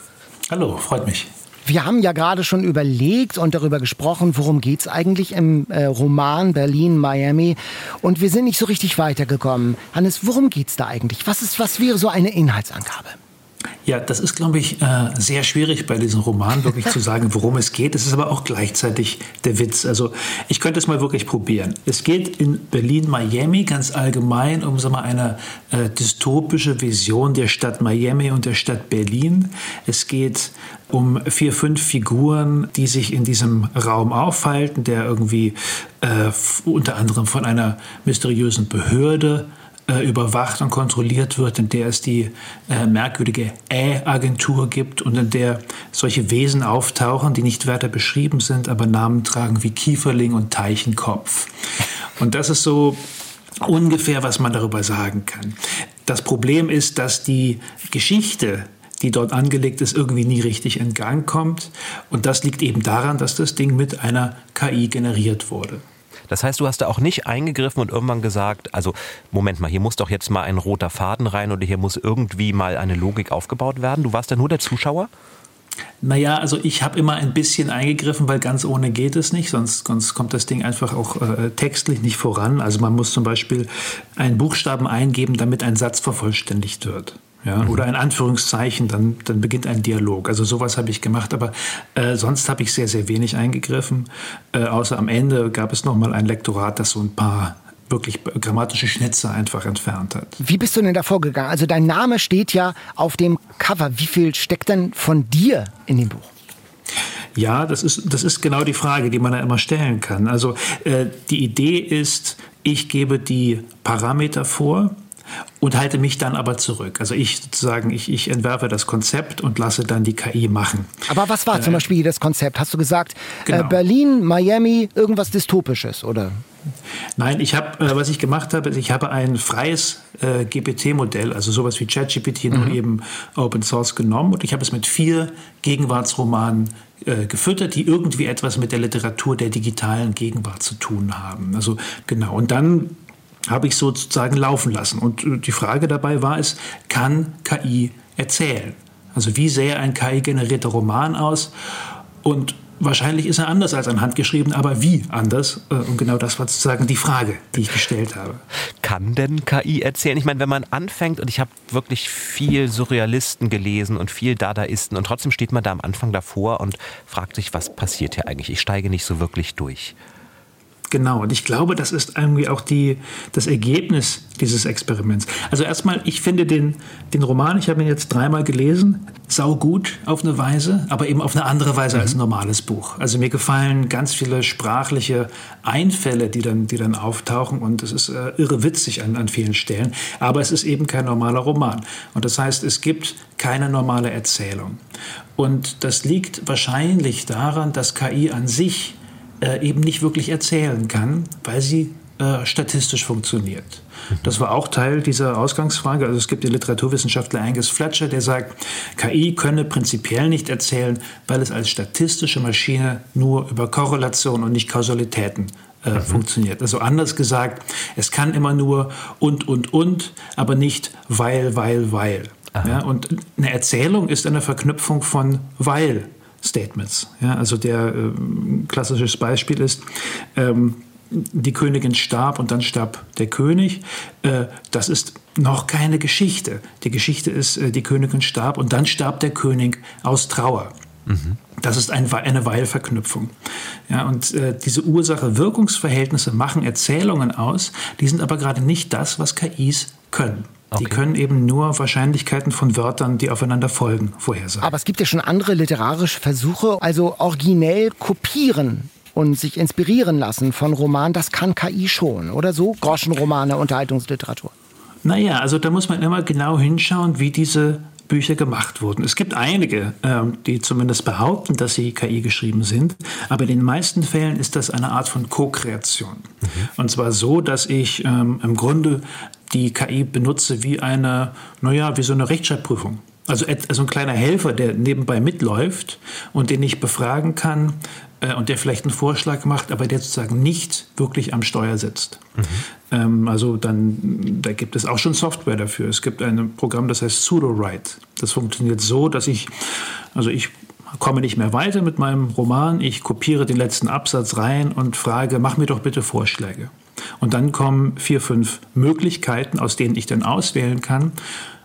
Hallo, freut mich. Wir haben ja gerade schon überlegt und darüber gesprochen, worum geht's eigentlich im äh, Roman Berlin, Miami. Und wir sind nicht so richtig weitergekommen. Hannes, worum geht's da eigentlich? Was, ist, was wäre so eine Inhaltsangabe? Ja, das ist, glaube ich, äh, sehr schwierig bei diesem Roman wirklich zu sagen, worum es geht. Es ist aber auch gleichzeitig der Witz. Also ich könnte es mal wirklich probieren. Es geht in Berlin, Miami ganz allgemein um sagen wir, eine äh, dystopische Vision der Stadt Miami und der Stadt Berlin. Es geht um vier, fünf Figuren, die sich in diesem Raum aufhalten, der irgendwie äh, unter anderem von einer mysteriösen Behörde äh, überwacht und kontrolliert wird, in der es die äh, merkwürdige Ä-Agentur gibt und in der solche Wesen auftauchen, die nicht weiter beschrieben sind, aber Namen tragen wie Kieferling und Teichenkopf. Und das ist so ungefähr, was man darüber sagen kann. Das Problem ist, dass die Geschichte die dort angelegt ist, irgendwie nie richtig in Gang kommt. Und das liegt eben daran, dass das Ding mit einer KI generiert wurde. Das heißt, du hast da auch nicht eingegriffen und irgendwann gesagt, also Moment mal, hier muss doch jetzt mal ein roter Faden rein oder hier muss irgendwie mal eine Logik aufgebaut werden. Du warst da nur der Zuschauer? Naja, also ich habe immer ein bisschen eingegriffen, weil ganz ohne geht es nicht, sonst, sonst kommt das Ding einfach auch äh, textlich nicht voran. Also man muss zum Beispiel einen Buchstaben eingeben, damit ein Satz vervollständigt wird. Ja, oder ein Anführungszeichen, dann, dann beginnt ein Dialog. Also sowas habe ich gemacht, aber äh, sonst habe ich sehr, sehr wenig eingegriffen. Äh, außer am Ende gab es nochmal ein Lektorat, das so ein paar wirklich grammatische Schnitze einfach entfernt hat. Wie bist du denn da vorgegangen? Also dein Name steht ja auf dem Cover. Wie viel steckt denn von dir in dem Buch? Ja, das ist, das ist genau die Frage, die man da immer stellen kann. Also äh, die Idee ist, ich gebe die Parameter vor und halte mich dann aber zurück. Also ich sozusagen, ich, ich entwerfe das Konzept und lasse dann die KI machen. Aber was war zum Beispiel das Konzept? Hast du gesagt, Genau. äh, Berlin, Miami, irgendwas Dystopisches, oder? Nein, ich habe, äh, was ich gemacht habe, ich habe ein freies äh, GPT-Modell, also sowas wie ChatGPT, nur eben Open Source genommen und ich habe es mit vier Gegenwartsromanen äh, gefüttert, die irgendwie etwas mit der Literatur der digitalen Gegenwart zu tun haben. Also genau. Und dann habe ich sozusagen laufen lassen. Und äh, die Frage dabei war es, kann KI erzählen? Also wie sähe ein KI-generierter Roman aus? Und wahrscheinlich ist er anders als ein handgeschriebener, aber wie anders? Äh, Und genau das war sozusagen die Frage, die ich gestellt habe. Kann denn KI erzählen? Ich meine, wenn man anfängt, und ich habe wirklich viel Surrealisten gelesen und viel Dadaisten, und trotzdem steht man da am Anfang davor und fragt sich, was passiert hier eigentlich? Ich steige nicht so wirklich durch. Genau, und ich glaube, das ist irgendwie auch die, das Ergebnis dieses Experiments. Also erstmal, ich finde den, den Roman, ich habe ihn jetzt dreimal gelesen, sau gut auf eine Weise, aber eben auf eine andere Weise als ein normales Buch. Also mir gefallen ganz viele sprachliche Einfälle, die dann, die dann auftauchen und es ist äh, irre witzig an, an vielen Stellen, aber es ist eben kein normaler Roman. Und das heißt, es gibt keine normale Erzählung. Und das liegt wahrscheinlich daran, dass KI an sich äh, eben nicht wirklich erzählen kann, weil sie äh, statistisch funktioniert. Das war auch Teil dieser Ausgangsfrage. Also es gibt den Literaturwissenschaftler Angus Fletcher, der sagt, KI könne prinzipiell nicht erzählen, weil es als statistische Maschine nur über Korrelation und nicht Kausalitäten äh, mhm. funktioniert. Also anders gesagt, es kann immer nur und, und, und, aber nicht weil, weil, weil. Ja, und eine Erzählung ist eine Verknüpfung von weil. Statements. Ja, also der äh, klassisches Beispiel ist, ähm, die Königin starb und dann starb der König. Äh, das ist noch keine Geschichte. Die Geschichte ist, äh, die Königin starb und dann starb der König aus Trauer. Das ist ein, eine Weilverknüpfung. Ja, und äh, diese Ursache-Wirkungsverhältnisse machen Erzählungen aus, die sind aber gerade nicht das, was KIs können. Okay. Die können eben nur Wahrscheinlichkeiten von Wörtern, die aufeinander folgen, vorhersagen. Aber es gibt ja schon andere literarische Versuche, also originell kopieren und sich inspirieren lassen von Romanen, das kann KI schon, oder so? Groschenromane, Unterhaltungsliteratur. Naja, also da muss man immer genau hinschauen, wie diese Bücher gemacht wurden. Es gibt einige, ähm, die zumindest behaupten, dass sie KI geschrieben sind, aber in den meisten Fällen ist das eine Art von Co-Kreation. Mhm. Und zwar so, dass ich ähm, im Grunde die KI benutze wie eine, naja, wie so eine Rechtschreibprüfung. Also, also ein kleiner Helfer, der nebenbei mitläuft und den ich befragen kann, äh, und der vielleicht einen Vorschlag macht, aber der sozusagen nicht wirklich am Steuer sitzt. Mhm. Ähm, also dann, da gibt es auch schon Software dafür. Es gibt ein Programm, das heißt Pseudo-Write. Das funktioniert so, dass ich, also ich komme nicht mehr weiter mit meinem Roman, ich kopiere den letzten Absatz rein und frage, mach mir doch bitte Vorschläge. Und dann kommen vier, fünf Möglichkeiten, aus denen ich dann auswählen kann.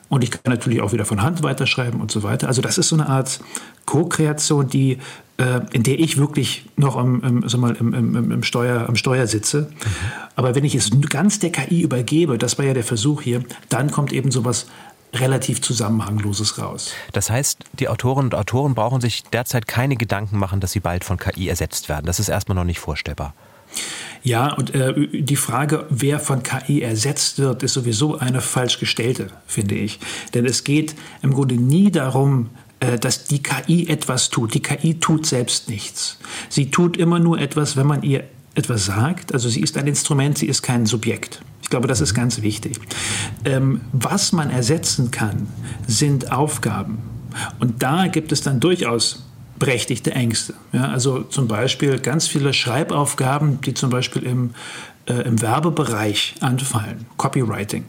Und ich kann natürlich auch wieder von Hand weiterschreiben und so weiter. Also das ist so eine Art Co-Kreation, die, äh, in der ich wirklich noch am, im, sag mal, im, im, im Steuer, am Steuer sitze. Aber wenn ich es ganz der KI übergebe, das war ja der Versuch hier, dann kommt eben sowas relativ Zusammenhangloses raus. Das heißt, die Autorinnen und Autoren brauchen sich derzeit keine Gedanken machen, dass sie bald von KI ersetzt werden. Das ist erstmal noch nicht vorstellbar. Ja, und äh, die Frage, wer von KI ersetzt wird, ist sowieso eine falsch gestellte, finde ich. Denn es geht im Grunde nie darum, äh, dass die KI etwas tut. Die KI tut selbst nichts. Sie tut immer nur etwas, wenn man ihr etwas sagt. Also sie ist ein Instrument, sie ist kein Subjekt. Ich glaube, das ist ganz wichtig. Ähm, was man ersetzen kann, sind Aufgaben. Und da gibt es dann durchaus berechtigte Ängste. Ja, also zum Beispiel ganz viele Schreibaufgaben, die zum Beispiel im, äh, im Werbebereich anfallen, Copywriting.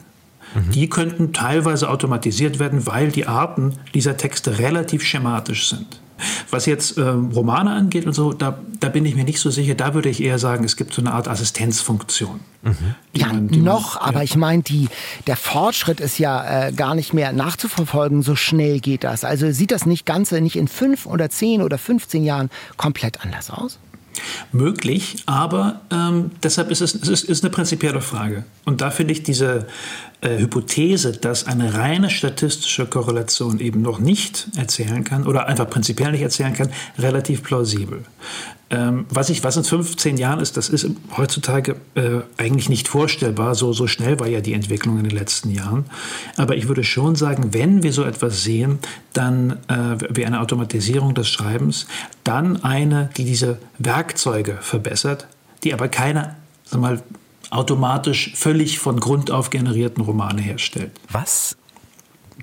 Mhm. Die könnten teilweise automatisiert werden, weil die Arten dieser Texte relativ schematisch sind. Was jetzt äh, Romane angeht und so, da, da bin ich mir nicht so sicher. Da würde ich eher sagen, es gibt so eine Art Assistenzfunktion. Mhm. Ja, man, noch, man, aber ja. ich meine, der Fortschritt ist ja äh, gar nicht mehr nachzuverfolgen. So schnell geht das. Also sieht das nicht Ganze nicht in fünf oder zehn oder 15 Jahren komplett anders aus? möglich, aber ähm, deshalb ist es, es ist, ist eine prinzipielle Frage. Und da finde ich diese äh, Hypothese, dass eine reine statistische Korrelation eben noch nicht erzählen kann oder einfach prinzipiell nicht erzählen kann, relativ plausibel. Ähm, was, ich, was in 15 Jahren ist, das ist heutzutage äh, eigentlich nicht vorstellbar. So, so schnell war ja die Entwicklung in den letzten Jahren. Aber ich würde schon sagen, wenn wir so etwas sehen, dann äh, wie eine Automatisierung des Schreibens, dann eine, die diese Werkzeuge verbessert, die aber keine mal, automatisch völlig von Grund auf generierten Romane herstellt. Was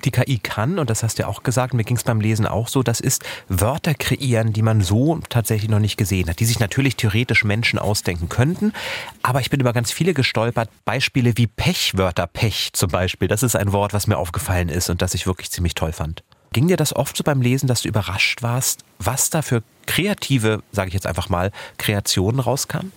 die KI kann, und das hast du ja auch gesagt, mir ging es beim Lesen auch so, das ist Wörter kreieren, die man so tatsächlich noch nicht gesehen hat, die sich natürlich theoretisch Menschen ausdenken könnten. Aber ich bin über ganz viele gestolpert. Beispiele wie Pechwörter, Pech zum Beispiel. Das ist ein Wort, was mir aufgefallen ist und das ich wirklich ziemlich toll fand. Ging dir das oft so beim Lesen, dass du überrascht warst, was da für kreative, sage ich jetzt einfach mal, Kreationen rauskam?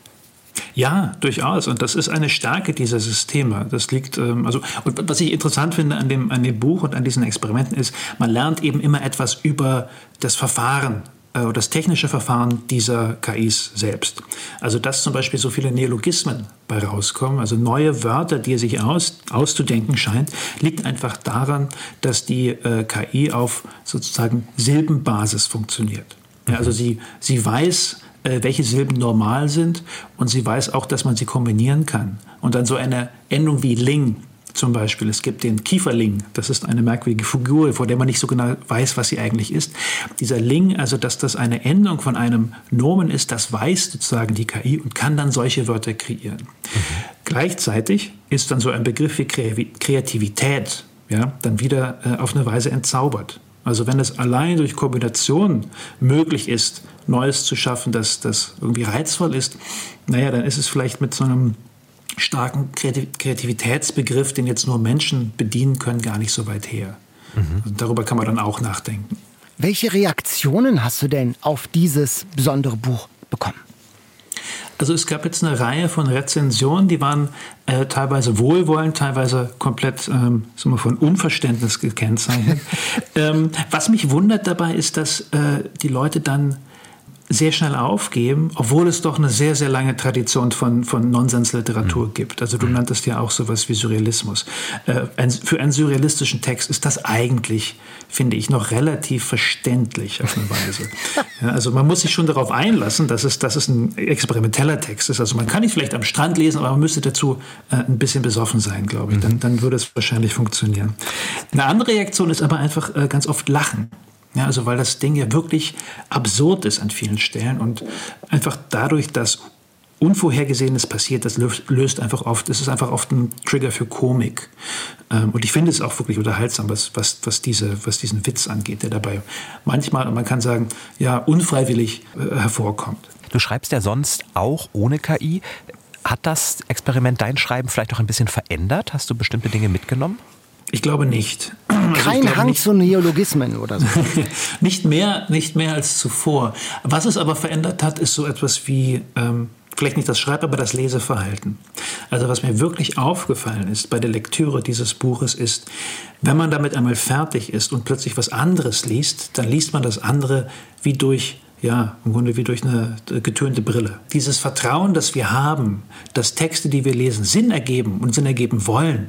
Ja, durchaus. Und das ist eine Stärke dieser Systeme. Das liegt, ähm, also, und was ich interessant finde an dem, an dem Buch und an diesen Experimenten ist, man lernt eben immer etwas über das Verfahren äh, das technische Verfahren dieser KIs selbst. Also dass zum Beispiel so viele Neologismen bei rauskommen, also neue Wörter, die er sich aus, auszudenken scheint, liegt einfach daran, dass die äh, KI auf sozusagen Silbenbasis funktioniert. Ja, also sie, sie weiß, äh, welche Silben normal sind und sie weiß auch, dass man sie kombinieren kann. Und dann so eine Endung wie Ling zum Beispiel. Es gibt den Kieferling, das ist eine merkwürdige Figur, vor der man nicht so genau weiß, was sie eigentlich ist. Dieser Ling, also dass das eine Endung von einem Nomen ist, das weiß sozusagen die KI und kann dann solche Wörter kreieren. Mhm. Gleichzeitig ist dann so ein Begriff wie Kreativität ja, dann wieder äh, auf eine Weise entzaubert. Also wenn es allein durch Kombination möglich ist, Neues zu schaffen, das, das irgendwie reizvoll ist, naja, dann ist es vielleicht mit so einem starken Kreativitätsbegriff, den jetzt nur Menschen bedienen können, gar nicht so weit her. Mhm. Und darüber kann man dann auch nachdenken. Welche Reaktionen hast du denn auf dieses besondere Buch bekommen? Also es gab jetzt eine Reihe von Rezensionen, die waren äh, teilweise wohlwollend, teilweise komplett ähm, wir, von Unverständnis gekennzeichnet. ähm, was mich wundert dabei ist, dass äh, die Leute dann sehr schnell aufgeben, obwohl es doch eine sehr, sehr lange Tradition von, von Nonsensliteratur mhm. gibt. Also du nanntest ja auch sowas wie Surrealismus. Äh, für einen surrealistischen Text ist das eigentlich, finde ich, noch relativ verständlich auf eine Weise. ja, also man muss sich schon darauf einlassen, dass es, dass es ein experimenteller Text ist. Also man kann ihn vielleicht am Strand lesen, aber man müsste dazu äh, ein bisschen besoffen sein, glaube ich. Mhm. Dann, dann würde es wahrscheinlich funktionieren. Eine andere Reaktion ist aber einfach äh, ganz oft Lachen. Ja, also weil das Ding ja wirklich absurd ist an vielen Stellen und einfach dadurch, dass Unvorhergesehenes passiert, das löst einfach oft, es ist einfach oft ein Trigger für Komik. Ähm, und ich finde es auch wirklich unterhaltsam, was, was, was, diese, was diesen Witz angeht, der dabei manchmal, man kann sagen, ja, unfreiwillig äh, hervorkommt. Du schreibst ja sonst auch ohne KI. Hat das Experiment dein Schreiben vielleicht auch ein bisschen verändert? Hast du bestimmte Dinge mitgenommen? Ich glaube nicht. Also Kein glaube Hang nicht. zu Neologismen oder so. nicht, mehr, nicht mehr als zuvor. Was es aber verändert hat, ist so etwas wie, ähm, vielleicht nicht das Schreib-, aber das Leseverhalten. Also was mir wirklich aufgefallen ist bei der Lektüre dieses Buches ist, wenn man damit einmal fertig ist und plötzlich was anderes liest, dann liest man das andere wie durch ja, im Grunde wie durch eine getönte Brille. Dieses Vertrauen, das wir haben, dass Texte, die wir lesen, Sinn ergeben und Sinn ergeben wollen,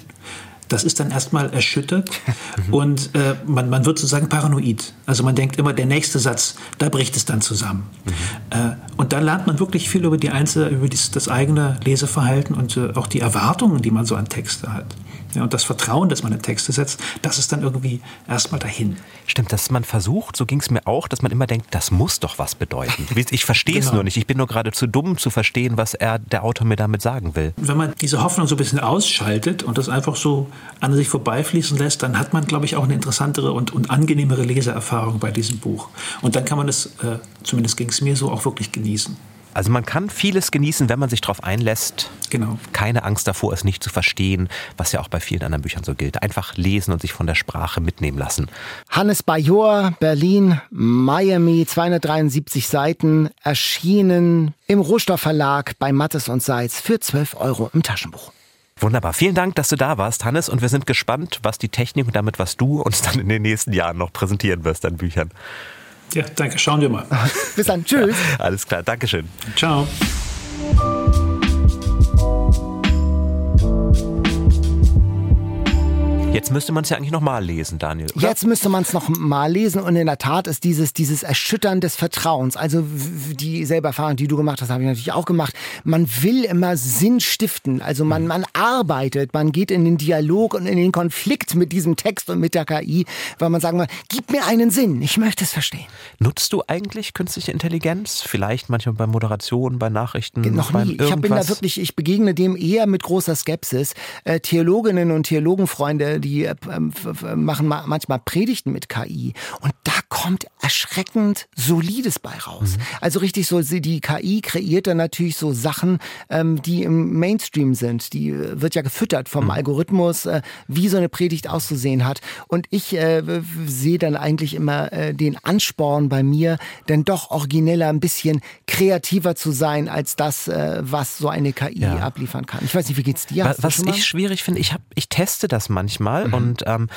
das ist dann erstmal erschüttert und äh, man, man wird sozusagen paranoid. Also man denkt immer, der nächste Satz, da bricht es dann zusammen. Mhm. Äh, und dann lernt man wirklich viel über die Einzel über das, das eigene Leseverhalten und äh, auch die Erwartungen, die man so an Texte hat. Ja, und das Vertrauen, das man in Texte setzt, das ist dann irgendwie erstmal dahin. Stimmt, dass man versucht, so ging es mir auch, dass man immer denkt, das muss doch was bedeuten. Ich verstehe es genau. nur nicht. Ich bin nur gerade zu dumm zu verstehen, was er, der Autor mir damit sagen will. Wenn man diese Hoffnung so ein bisschen ausschaltet und das einfach so an sich vorbeifließen lässt, dann hat man, glaube ich, auch eine interessantere und, und angenehmere Leseerfahrung bei diesem Buch. Und dann kann man es, äh, zumindest ging es mir so, auch wirklich genießen. Also man kann vieles genießen, wenn man sich darauf einlässt. Genau. Keine Angst davor, es nicht zu verstehen, was ja auch bei vielen anderen Büchern so gilt. Einfach lesen und sich von der Sprache mitnehmen lassen. Hannes Bajor, Berlin, Miami, 273 Seiten, erschienen im Rohstoffverlag bei Mattes und Seitz für 12 Euro im Taschenbuch. Wunderbar. Vielen Dank, dass du da warst, Hannes. Und wir sind gespannt, was die Technik und damit, was du uns dann in den nächsten Jahren noch präsentieren wirst an Büchern. Ja, danke. Schauen wir mal. Bis dann. Tschüss. Ja, alles klar. Dankeschön. Ciao. Jetzt müsste man es ja eigentlich nochmal lesen, Daniel. Oder? Jetzt müsste man es nochmal lesen und in der Tat ist dieses, dieses Erschüttern des Vertrauens, also dieselbe Erfahrung, die du gemacht hast, habe ich natürlich auch gemacht. Man will immer Sinn stiften, also man, man arbeitet, man geht in den Dialog und in den Konflikt mit diesem Text und mit der KI, weil man sagen will, gib mir einen Sinn, ich möchte es verstehen. Nutzt du eigentlich künstliche Intelligenz? Vielleicht manchmal bei Moderation, bei Nachrichten? Noch nie. Ich bin da wirklich, ich begegne dem eher mit großer Skepsis. Äh, Theologinnen und Theologenfreunde, die äh, machen manchmal Predigten mit KI und da kommt erschreckend solides bei raus. Mhm. Also richtig so, die KI kreiert dann natürlich so Sachen, ähm, die im Mainstream sind. Die äh, wird ja gefüttert vom mhm. Algorithmus, äh, wie so eine Predigt auszusehen hat. Und ich äh, sehe dann eigentlich immer äh, den Ansporn bei mir, denn doch origineller, ein bisschen kreativer zu sein als das, äh, was so eine KI ja. abliefern kann. Ich weiß nicht, wie geht's dir? Was, was ich schwierig finde, ich, hab, ich teste das manchmal mhm. und ähm,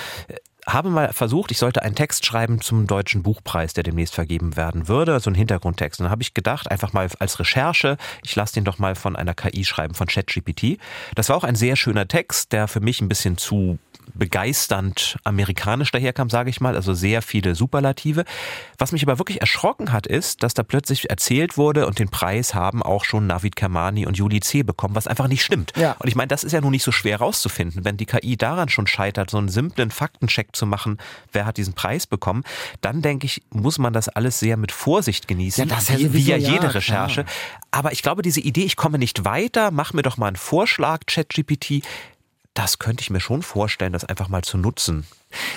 habe mal versucht, ich sollte einen Text schreiben zum Deutschen Buchpreis, der demnächst vergeben werden würde, so ein Hintergrundtext. Und dann habe ich gedacht, einfach mal als Recherche, ich lasse den doch mal von einer KI schreiben, von ChatGPT. Das war auch ein sehr schöner Text, der für mich ein bisschen zu begeisternd amerikanisch daherkam, sage ich mal, also sehr viele Superlative. Was mich aber wirklich erschrocken hat, ist, dass da plötzlich erzählt wurde und den Preis haben auch schon Navid Kermani und Juli C. bekommen, was einfach nicht stimmt. Ja. Und ich meine, das ist ja nun nicht so schwer rauszufinden. Wenn die KI daran schon scheitert, so einen simplen Faktencheck zu machen, wer hat diesen Preis bekommen, dann denke ich, muss man das alles sehr mit Vorsicht genießen, ja, das ja wie, ja jede ja, Recherche. Aber ich glaube, diese Idee, ich komme nicht weiter, mach mir doch mal einen Vorschlag, ChatGPT, das könnte ich mir schon vorstellen, das einfach mal zu nutzen.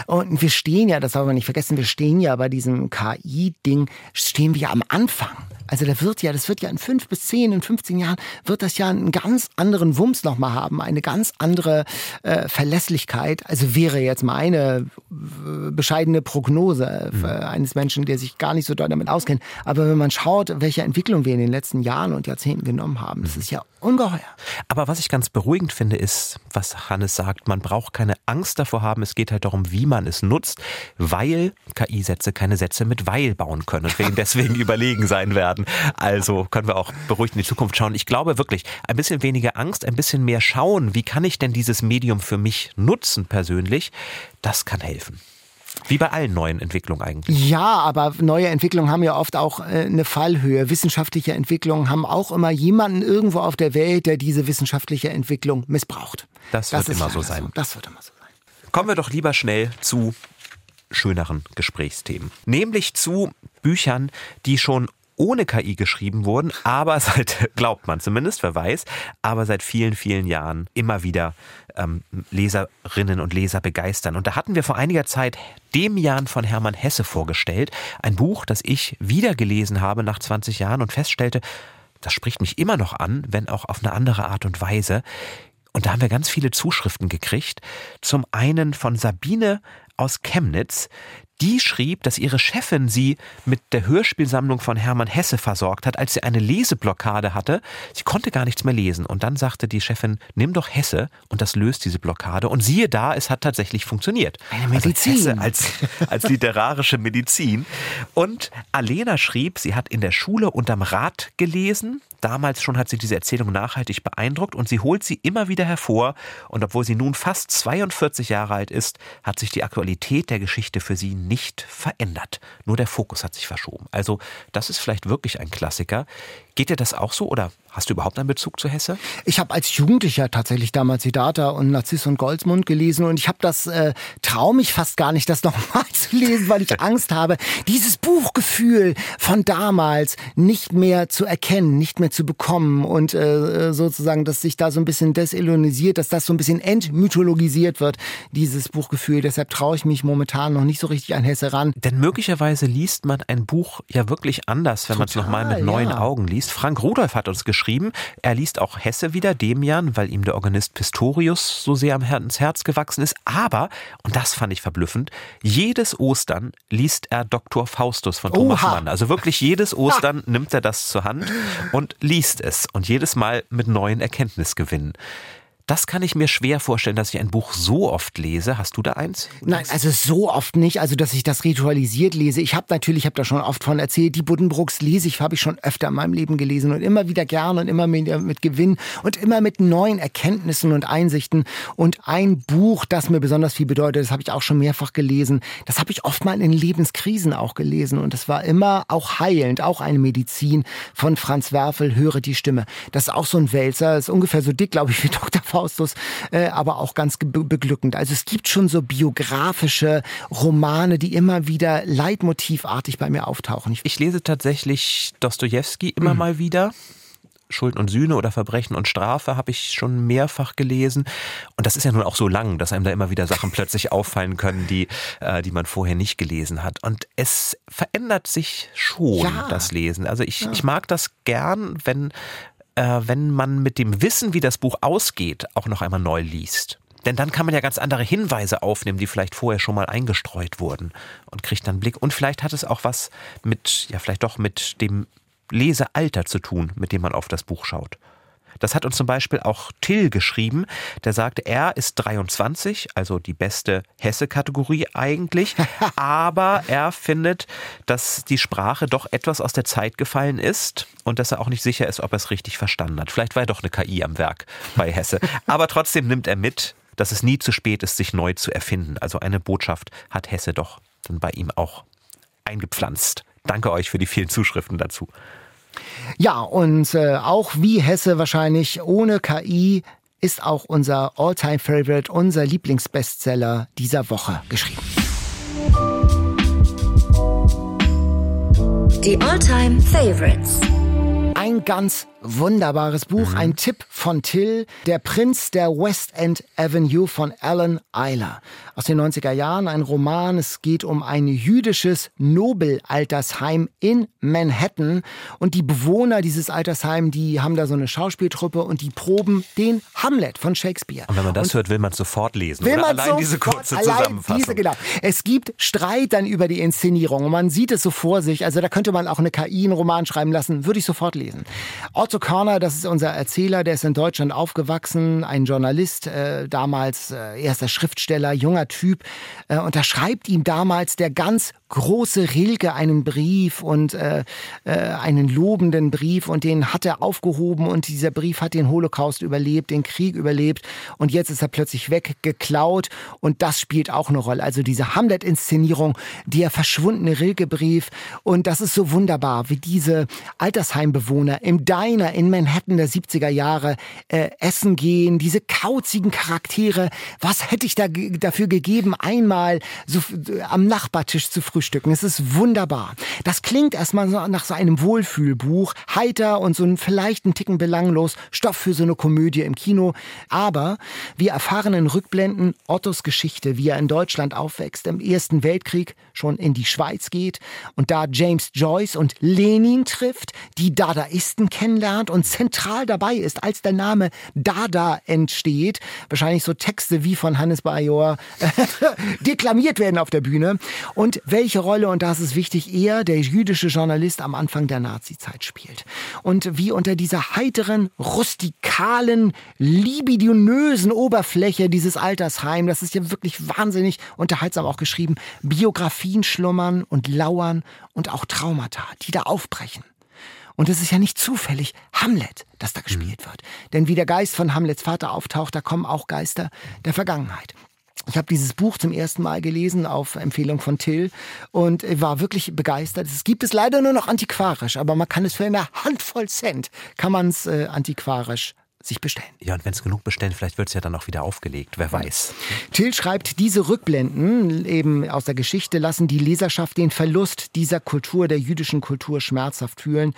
Und wir stehen ja, das darf man nicht vergessen, wir stehen ja bei diesem KI-Ding, stehen wir am Anfang. Also da wird ja, das wird ja in fünf bis zehn, in 15 Jahren wird das ja einen ganz anderen Wumms nochmal haben, eine ganz andere äh, Verlässlichkeit. Also wäre jetzt meine äh, bescheidene Prognose mhm. eines Menschen, der sich gar nicht so doll damit auskennt. Aber wenn man schaut, welche Entwicklung wir in den letzten Jahren und Jahrzehnten genommen haben, das ist ja ungeheuer. Aber was ich ganz beruhigend finde, ist, was Hannes sagt, man braucht keine Angst davor haben. Es geht halt darum, wie man es nutzt, weil KI-Sätze keine Sätze mit weil bauen können und wir ihnen deswegen überlegen sein werden. Also können wir auch beruhigt in die Zukunft schauen. Ich glaube wirklich, ein bisschen weniger Angst, ein bisschen mehr schauen, wie kann ich denn dieses Medium für mich nutzen persönlich, das kann helfen. Wie bei allen neuen Entwicklungen eigentlich. Ja, aber neue Entwicklungen haben ja oft auch äh, eine Fallhöhe. Wissenschaftliche Entwicklungen haben auch immer jemanden irgendwo auf der Welt, der diese wissenschaftliche Entwicklung missbraucht. Das, das wird immer so sein. So. Das wird immer so sein. Kommen wir doch lieber schnell zu schöneren Gesprächsthemen. Nämlich zu Büchern, die schon ohne KI geschrieben wurden, aber seit, glaubt man zumindest, wer weiß, aber seit vielen, vielen Jahren immer wieder ähm, Leserinnen und Leser begeistern. Und da hatten wir vor einiger Zeit Demian von Hermann Hesse vorgestellt, ein Buch, das ich wieder gelesen habe nach 20 Jahren und feststellte, das spricht mich immer noch an, wenn auch auf eine andere Art und Weise. Und da haben wir ganz viele Zuschriften gekriegt. Zum einen von Sabine aus Chemnitz, die schrieb, dass ihre Chefin sie mit der Hörspielsammlung von Hermann Hesse versorgt hat, als sie eine Leseblockade hatte. Sie konnte gar nichts mehr lesen. Und dann sagte die Chefin, nimm doch Hesse und das löst diese Blockade. Und siehe da, es hat tatsächlich funktioniert. Eine Medizin. Also als, als literarische Medizin. Und Alena schrieb, sie hat in der Schule unterm Rad gelesen. Damals schon hat sie diese Erzählung nachhaltig beeindruckt und sie holt sie immer wieder hervor. Und obwohl sie nun fast 42 Jahre alt ist, hat sich die Aktualität der Geschichte für sie nicht verändert. Nur der Fokus hat sich verschoben. Also das ist vielleicht wirklich ein Klassiker. Geht dir das auch so oder hast du überhaupt einen Bezug zu Hesse? Ich habe als Jugendlicher tatsächlich damals Siddhartha und Narziss und Goldsmund gelesen und ich habe das, äh, traue mich fast gar nicht, das nochmal zu lesen, weil ich Angst habe, dieses Buchgefühl von damals nicht mehr zu erkennen, nicht mehr zu bekommen und äh, sozusagen, dass sich da so ein bisschen desillusionisiert, dass das so ein bisschen entmythologisiert wird, dieses Buchgefühl. Deshalb traue ich mich momentan noch nicht so richtig an Hesse ran. Denn möglicherweise liest man ein Buch ja wirklich anders, wenn man es nochmal mit neuen ja. Augen liest liest. Frank Rudolf hat uns geschrieben, er liest auch Hesse wieder, Demian, weil ihm der Organist Pistorius so sehr am Herz, Herz gewachsen ist. Aber, und das fand ich verblüffend, jedes Ostern liest er Dr. Faustus von Thomas Oha. Mann. Also wirklich jedes Ostern nimmt er das zur Hand und liest es und jedes Mal mit neuen Erkenntnisgewinnen. Das kann ich mir schwer vorstellen, dass ich ein Buch so oft lese. Hast du da eins? Nein, also so oft nicht. Also, dass ich das ritualisiert lese. Ich habe natürlich, ich habe da schon oft von erzählt, die Buddenbrooks lese ich, habe ich schon öfter in meinem Leben gelesen und immer wieder gern und immer mit, mit Gewinn und immer mit neuen Erkenntnissen und Einsichten. Und ein Buch, das mir besonders viel bedeutet, das habe ich auch schon mehrfach gelesen. Das habe ich oft mal in Lebenskrisen auch gelesen und das war immer auch heilend, auch eine Medizin von Franz Werfel, Höre die Stimme. Das ist auch so ein Wälzer, ist ungefähr so dick, glaube ich, wie Dr. Faustus, äh, aber auch ganz beglückend. Also es gibt schon so biografische Romane, die immer wieder leitmotivartig bei mir auftauchen. Ich, ich lese tatsächlich Dostoevsky immer mhm. mal wieder. Schuld und Sühne oder Verbrechen und Strafe habe ich schon mehrfach gelesen. Und das ist ja nun auch so lang, dass einem da immer wieder Sachen plötzlich auffallen können, die, äh, die man vorher nicht gelesen hat. Und es verändert sich schon, ja. das Lesen. Also ich, ja. ich mag das gern, wenn, äh, wenn man mit dem Wissen, wie das Buch ausgeht, auch noch einmal neu liest. Denn dann kann man ja ganz andere Hinweise aufnehmen, die vielleicht vorher schon mal eingestreut wurden und kriegt dann Blick. Und vielleicht hat es auch was mit, ja, vielleicht doch mit dem Lesealter zu tun, mit dem man auf das Buch schaut. Das hat uns zum Beispiel auch Till geschrieben, der sagte, er ist 23, also die beste Hesse-Kategorie eigentlich, aber er findet, dass die Sprache doch etwas aus der Zeit gefallen ist und dass er auch nicht sicher ist, ob er es richtig verstanden hat. Vielleicht war ja doch eine KI am Werk bei Hesse. Aber trotzdem nimmt er mit, dass es nie zu spät ist, sich neu zu erfinden. Also eine Botschaft hat Hesse doch dann bei ihm auch eingepflanzt. Danke euch für die vielen Zuschriften dazu. Ja, und äh, auch wie Hesse wahrscheinlich ohne KI ist auch unser Alltime favorite unser Lieblingsbestseller dieser Woche geschrieben. Die Alltime favorites Ein ganz wunderbares Buch, Mhm. ein Tipp von Till, Der Prinz der West End Avenue von Alan Eiler. Aus den 90er Jahren ein Roman. Es geht um ein jüdisches Nobelaltersheim in Manhattan. Und die Bewohner dieses Altersheims, die haben da so eine Schauspieltruppe und die proben den Hamlet von Shakespeare. Und wenn man das hört, will man es sofort lesen. Will oder? man allein diese sofort- kurze allein Zusammenfassung. Diese, genau. Es gibt Streit dann über die Inszenierung und man sieht es so vor sich. Also da könnte man auch eine KI einen Roman schreiben lassen, würde ich sofort lesen. Otto Körner, das ist unser Erzähler, der ist in Deutschland aufgewachsen, ein Journalist, äh, damals äh, erster Schriftsteller, junger Typ. Äh, und da schreibt ihm damals der ganz große Rilke einen Brief und äh, äh, einen lobenden Brief und den hat er aufgehoben und dieser Brief hat den Holocaust überlebt, den Krieg überlebt und jetzt ist er plötzlich weggeklaut und das spielt auch eine Rolle. Also diese Hamlet-Inszenierung, der verschwundene Rilke-Brief und das ist so wunderbar, wie diese Altersheimbewohner im Diner in Manhattan der 70er Jahre äh, essen gehen, diese kauzigen Charaktere. Was hätte ich da dafür gegeben, einmal so am Nachbartisch zu frühstücken? Es ist wunderbar. Das klingt erstmal nach so einem Wohlfühlbuch, heiter und so ein vielleicht ein Ticken belanglos, Stoff für so eine Komödie im Kino. Aber wir erfahren in Rückblenden Ottos Geschichte, wie er in Deutschland aufwächst, im Ersten Weltkrieg schon in die Schweiz geht und da James Joyce und Lenin trifft, die Dadaisten kennenlernt und zentral dabei ist, als der Name Dada entsteht. Wahrscheinlich so Texte wie von Hannes Bajor deklamiert werden auf der Bühne. Und welche Rolle, und das ist wichtig, er, der jüdische Journalist am Anfang der Nazizeit spielt. Und wie unter dieser heiteren, rustikalen, libidinösen Oberfläche dieses Altersheim, das ist ja wirklich wahnsinnig unterhaltsam auch geschrieben, Biografien schlummern und lauern und auch Traumata, die da aufbrechen. Und es ist ja nicht zufällig Hamlet, das da gespielt wird. Denn wie der Geist von Hamlets Vater auftaucht, da kommen auch Geister der Vergangenheit. Ich habe dieses Buch zum ersten Mal gelesen auf Empfehlung von Till und war wirklich begeistert. Es gibt es leider nur noch antiquarisch, aber man kann es für eine Handvoll Cent, kann man es äh, antiquarisch sich bestellen. Ja, und wenn es genug bestellen, vielleicht wird es ja dann auch wieder aufgelegt. Wer weiß. Till schreibt, diese Rückblenden eben aus der Geschichte lassen die Leserschaft den Verlust dieser Kultur, der jüdischen Kultur schmerzhaft fühlen,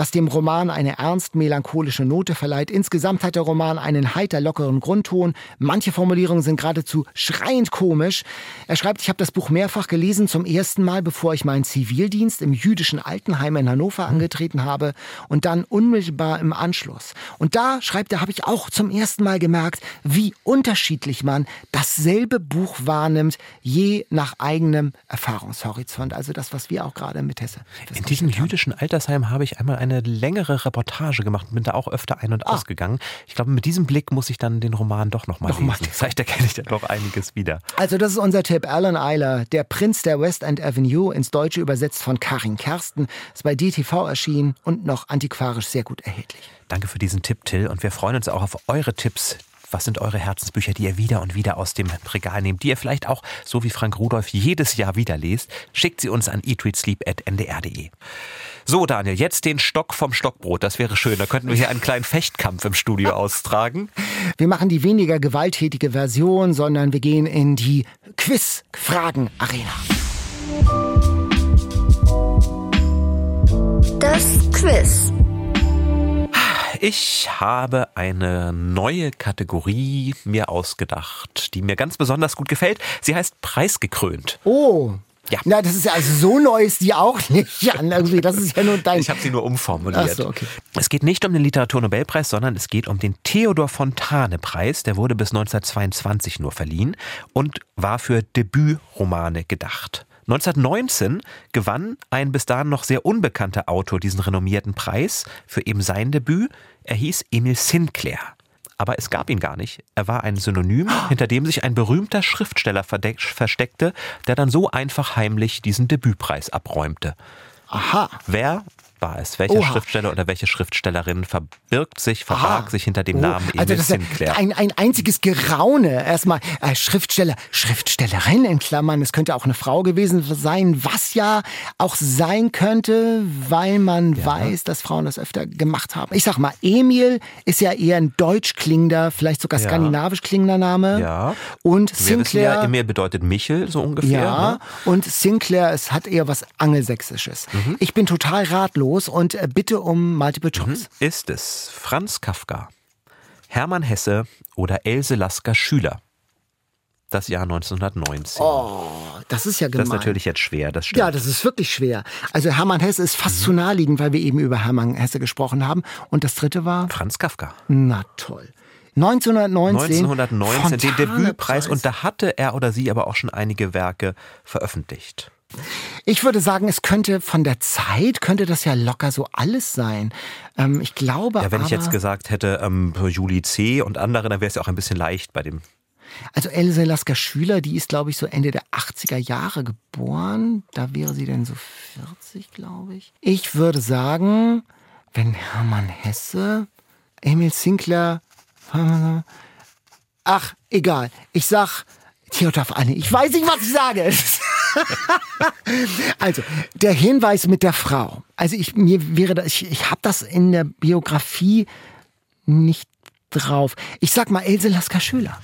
was dem Roman eine ernst melancholische Note verleiht. Insgesamt hat der Roman einen heiter lockeren Grundton. Manche Formulierungen sind geradezu schreiend komisch. Er schreibt, ich habe das Buch mehrfach gelesen, zum ersten Mal, bevor ich meinen Zivildienst im jüdischen Altenheim in Hannover angetreten habe und dann unmittelbar im Anschluss. Und da, schreibt er, habe ich auch zum ersten Mal gemerkt, wie unterschiedlich man dasselbe Buch wahrnimmt, je nach eigenem Erfahrungshorizont. Also das, was wir auch gerade mit Hesse. In diesem jüdischen Altersheim habe ich einmal eine längere Reportage gemacht und bin da auch öfter ein- und Ah. ausgegangen. Ich glaube, mit diesem Blick muss ich dann den Roman doch nochmal Noch mal lesen. Vielleicht erkenne ich da doch einiges wieder. Also das ist unser Tipp. Alan Eiler, der Prinz der West End Avenue, ins Deutsche übersetzt von Karin Kersten, ist bei DTV erschienen und noch antiquarisch sehr gut erhältlich. Danke für diesen Tipp, Till. Und wir freuen uns auch auf eure Tipps. Was sind eure Herzensbücher, die ihr wieder und wieder aus dem Regal nehmt, die ihr vielleicht auch, so wie Frank Rudolph, jedes Jahr wieder lest? Schickt sie uns an eatreadsleep.ndr.de. So, Daniel, jetzt den Stock vom Stockbrot. Das wäre schön. Da könnten wir hier einen kleinen Fechtkampf im Studio austragen. Wir machen die weniger gewalttätige Version, sondern wir gehen in die Quiz-Fragen-Arena. Das Quiz. Ich habe eine neue Kategorie mir ausgedacht, die mir ganz besonders gut gefällt. Sie heißt Preisgekrönt. Oh. Ja. Na, das ist ja also so neu ist die auch nicht, Jan. Irgendwie, das ist ja nur dein. Ich habe sie nur umformuliert. Ach so, okay. Es geht nicht um den Literaturnobelpreis, sondern es geht um den Theodor Fontane Preis. Der wurde bis 1922 nur verliehen und war für Debütromane gedacht. 1919 gewann ein bis dahin noch sehr unbekannter Autor diesen renommierten Preis für eben sein Debüt. Er hieß Emil Sinclair. Aber es gab ihn gar nicht. Er war ein Synonym, hinter dem sich ein berühmter Schriftsteller versteckte, der dann so einfach heimlich diesen Debütpreis abräumte. Aha. Wer war es? Welcher Oha. Schriftsteller oder welche Schriftstellerin verbirgt sich, verbarg Aha. sich hinter dem Oh, Namen Emil also das ist Sinclair? ja ein, ein einziges Geraune. Erstmal äh, Schriftsteller, Schriftstellerin in Klammern. Es könnte auch eine Frau gewesen sein, was ja auch sein könnte, weil man weiß, dass Frauen das öfter gemacht haben. Ich sag mal, Emil ist ja eher ein deutsch klingender, vielleicht sogar Ja. skandinavisch klingender Name. Ja. Und Wir wissen ja, Sinclair. Emil bedeutet Michel, so ungefähr. Ja, Ne? und Sinclair, es hat eher was Angelsächsisches. Mhm. Ich bin total ratlos. Los und äh, bitte um Multiple Choice. Ist es Franz Kafka, Hermann Hesse oder Else Lasker Schüler? Das Jahr 1919. Oh, das ist ja gemein. das ist natürlich jetzt schwer, das stimmt. Ja, das ist wirklich schwer. Also Hermann Hesse ist fast zu naheliegend, weil wir eben über Hermann Hesse gesprochen haben. Und das dritte war? Franz Kafka. Na toll. 1919. 1919, den Debütpreis. Preis. Und da hatte er oder sie aber auch schon einige Werke veröffentlicht. Ich würde sagen, es könnte von der Zeit, könnte das ja locker so alles sein. Ähm, ich glaube Ja, wenn aber, ich jetzt gesagt hätte, ähm, Julie C. und andere, dann wäre es ja auch ein bisschen leicht bei dem. also Else Lasker Schüler, die ist glaube ich so Ende der 80er Jahre geboren. Da wäre sie denn so 40, glaube ich. Ich würde sagen, wenn Hermann Hesse, Emil Sinclair, ach, egal. Ich sag Theodor Anne. Ich weiß nicht, was ich sage. Also, der Hinweis mit der Frau. Also ich mir wäre das, ich, ich habe das in der Biografie nicht drauf. Ich sag mal Else Lasker Schüler.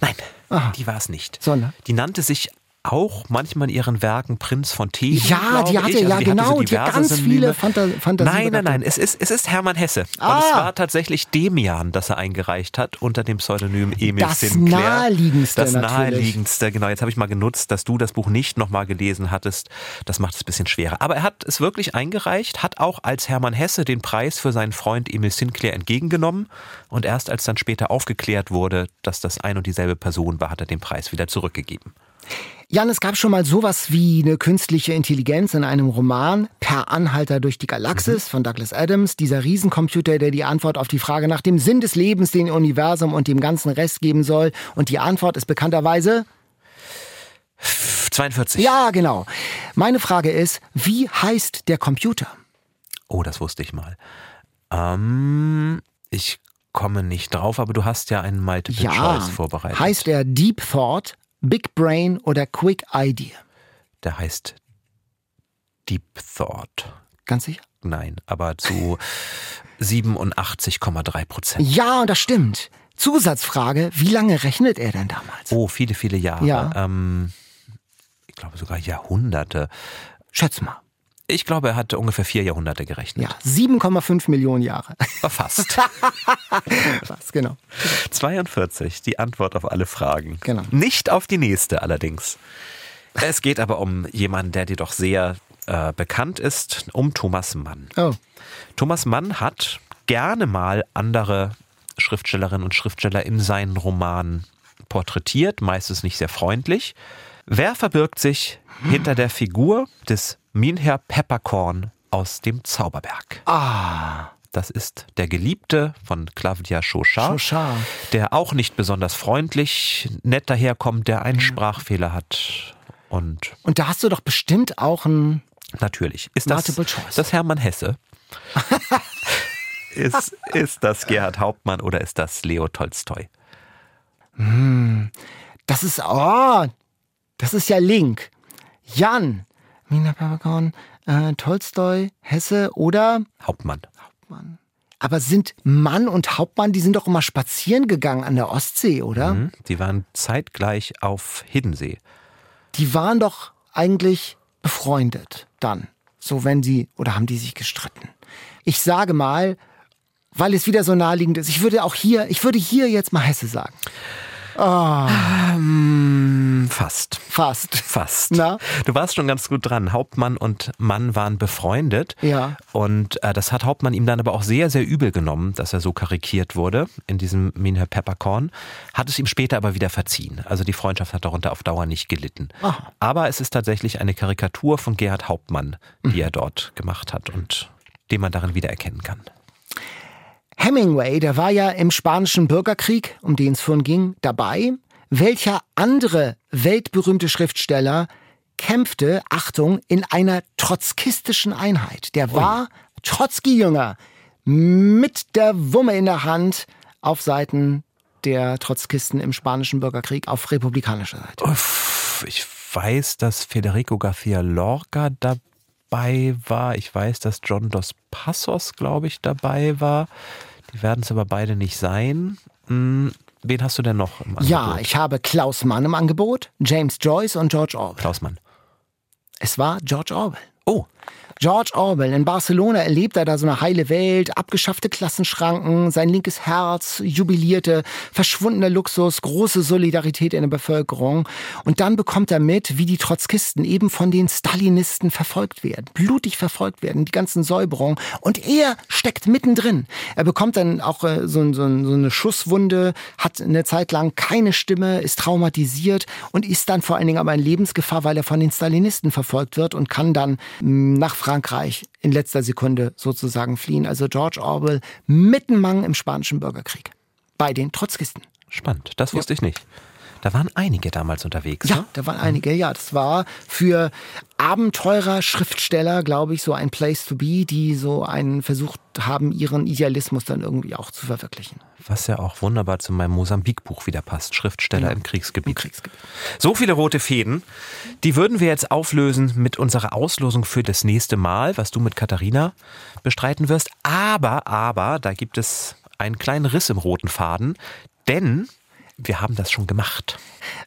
Nein, Aha. die war es nicht. Sondern? Die nannte sich auch manchmal in ihren Werken Prinz von Theben. Ja, die hatte- ich. Also ja, die genau, so die hat ganz Synonyme. viele Phanta- Fantasien Nein, nein, nein. Es ist, es ist Hermann Hesse. Und Ah. es war tatsächlich Demian, das er eingereicht hat unter dem Pseudonym Emil Das Sinclair. naheliegendste Das natürlich. naheliegendste, genau. Jetzt habe ich mal genutzt, dass du das Buch nicht nochmal gelesen hattest. Das macht es ein bisschen schwerer. Aber er hat es wirklich eingereicht, hat auch als Hermann Hesse den Preis für seinen Freund Emil Sinclair entgegengenommen. Und erst als dann später aufgeklärt wurde, dass das ein und dieselbe Person war, hat er den Preis wieder zurückgegeben. Jan, es gab schon mal sowas wie eine künstliche Intelligenz in einem Roman, Per Anhalter durch die Galaxis von Douglas Adams. Dieser Riesencomputer, der die Antwort auf die Frage nach dem Sinn des Lebens, dem Universum und dem ganzen Rest geben soll. Und die Antwort ist bekannterweise 42. Ja, genau. Meine Frage ist, wie heißt der Computer? Oh, das wusste ich mal. Ähm, ich komme nicht drauf, aber du hast ja einen Multiple Ja, Choice vorbereitet. heißt er Deep Thought, Big Brain oder Quick Idea? Der heißt Deep Thought. Ganz sicher? Nein, aber zu 87,3 Prozent. Ja, und das stimmt. Zusatzfrage, wie lange rechnet er denn damals? Oh, viele, viele Jahre. Ja. Ähm, ich glaube sogar Jahrhunderte. Schätz mal. Ich glaube, er hatte ungefähr vier Jahrhunderte gerechnet. Ja, 7,5 Millionen Jahre. Fast. Was, genau. 42, die Antwort auf alle Fragen. Genau. Nicht auf die nächste allerdings. Es geht aber um jemanden, der dir doch sehr äh, bekannt ist, um Thomas Mann. Oh. Thomas Mann hat gerne mal andere Schriftstellerinnen und Schriftsteller in seinen Romanen porträtiert, meistens nicht sehr freundlich. Wer verbirgt sich hinter der Figur des Minher Peppercorn aus dem Zauberberg? Ah, Das ist der Geliebte von Claudia Chauchat, Chauchat. der auch nicht besonders freundlich, nett daherkommt, der einen Sprachfehler hat. Und und da hast du doch bestimmt auch ein. natürlich ist das, Choice. das Hermann Hesse. ist, ist das Gerhard Hauptmann oder ist das Leo Tolstoi? Das ist. Oh, das ist ja Link. Jan, Mina Peppercorn, äh, Tolstoi, Hesse oder. Hauptmann. Aber sind Mann und Hauptmann, die sind doch immer spazieren gegangen an der Ostsee, oder? Mhm. Die waren zeitgleich auf Hiddensee. Die waren doch eigentlich befreundet dann. So wenn sie, oder haben die sich gestritten? Ich sage mal, weil es wieder so naheliegend ist, ich würde auch hier, ich würde hier jetzt mal Hesse sagen. Ähm, fast. Fast. Fast. Na? Du warst schon ganz gut dran. Hauptmann und Mann waren befreundet. Ja. Und äh, das hat Hauptmann ihm dann aber auch sehr, sehr übel genommen, dass er so karikiert wurde in diesem Minher Peppercorn. Hat es ihm später aber wieder verziehen. Also die Freundschaft hat darunter auf Dauer nicht gelitten. Aha. Aber es ist tatsächlich eine Karikatur von Gerhard Hauptmann, die er dort gemacht hat und den man darin wiedererkennen kann. Hemingway, der war ja im spanischen Bürgerkrieg, um den es vorhin ging, dabei. Welcher andere weltberühmte Schriftsteller kämpfte, Achtung, in einer trotzkistischen Einheit? Der war Trotzki-Jünger mit der Wumme in der Hand auf Seiten der Trotzkisten im spanischen Bürgerkrieg auf republikanischer Seite. Uff, ich weiß, dass Federico García Lorca dabei war. Ich weiß, dass John Dos Passos, glaube ich, dabei war. Die werden es aber beide nicht sein. Hm, wen hast du denn noch im Angebot? Ja, ich habe Klaus Mann im Angebot, James Joyce und George Orwell. Klaus Mann. Es war George Orwell. Oh, George Orwell. In Barcelona erlebt er da so eine heile Welt, abgeschaffte Klassenschranken, sein linkes Herz, jubilierte, verschwundener Luxus, große Solidarität in der Bevölkerung. Und dann bekommt er mit, wie die Trotzkisten eben von den Stalinisten verfolgt werden, blutig verfolgt werden, die ganzen Säuberungen. Und er steckt mittendrin. Er bekommt dann auch äh, so, so, so eine Schusswunde, hat eine Zeit lang keine Stimme, ist traumatisiert und ist dann vor allen Dingen aber in Lebensgefahr, weil er von den Stalinisten verfolgt wird und kann dann mm, nach Frankreich in letzter Sekunde sozusagen fliehen. Also George Orwell mittenmang im spanischen Bürgerkrieg. Bei den Trotzkisten. spannend. Das wusste ich nicht. Da waren einige damals unterwegs. Ja, ne? da waren einige. Ja, das war für Abenteurer, Schriftsteller, glaube ich, so ein Place to be, die so einen versucht haben, ihren Idealismus dann irgendwie auch zu verwirklichen. Was ja auch wunderbar zu meinem Mosambik-Buch wieder passt. Schriftsteller im Kriegsgebiet. Im Kriegsgebiet. So viele rote Fäden. Die würden wir jetzt auflösen mit unserer Auslosung für das nächste Mal, was du mit Katharina bestreiten wirst. Aber, aber, da gibt es einen kleinen Riss im roten Faden, denn wir haben das schon gemacht.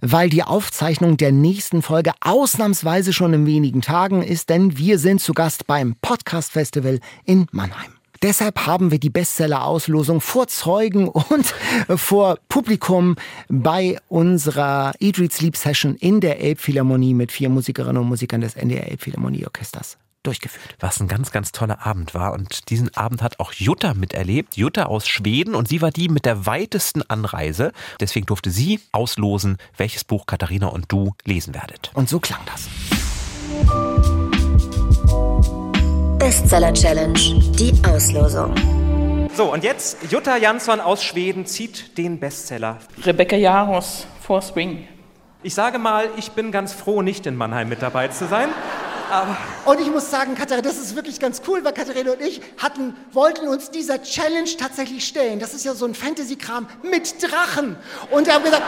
weil die Aufzeichnung der nächsten Folge ausnahmsweise schon in wenigen Tagen ist, denn wir sind zu Gast beim Podcast Festival in Mannheim. Deshalb haben wir die Bestseller-Auslosung vor Zeugen und vor Publikum bei unserer Read, Sleep Session in der Elbphilharmonie mit vier Musikerinnen und Musikern des NDR Elbphilharmonieorchesters durchgeführt. Was ein ganz, ganz toller Abend war. Und diesen Abend hat auch Jutta miterlebt. Jutta aus Schweden. Und sie war die mit der weitesten Anreise. Deswegen durfte sie auslosen, welches Buch Katharina und du lesen werdet. Und so klang das. Bestseller Challenge. Die Auslosung. So, und jetzt Jutta Jansson aus Schweden zieht den Bestseller. Rebecca Jaros, For Spring. Ich sage mal, ich bin ganz froh, nicht in Mannheim mit dabei zu sein. Und ich muss sagen, Katharina, das ist wirklich ganz cool, weil Katharina und ich hatten, wollten uns dieser Challenge tatsächlich stellen. Das ist ja so ein Fantasy-Kram mit Drachen. Und wir haben gesagt,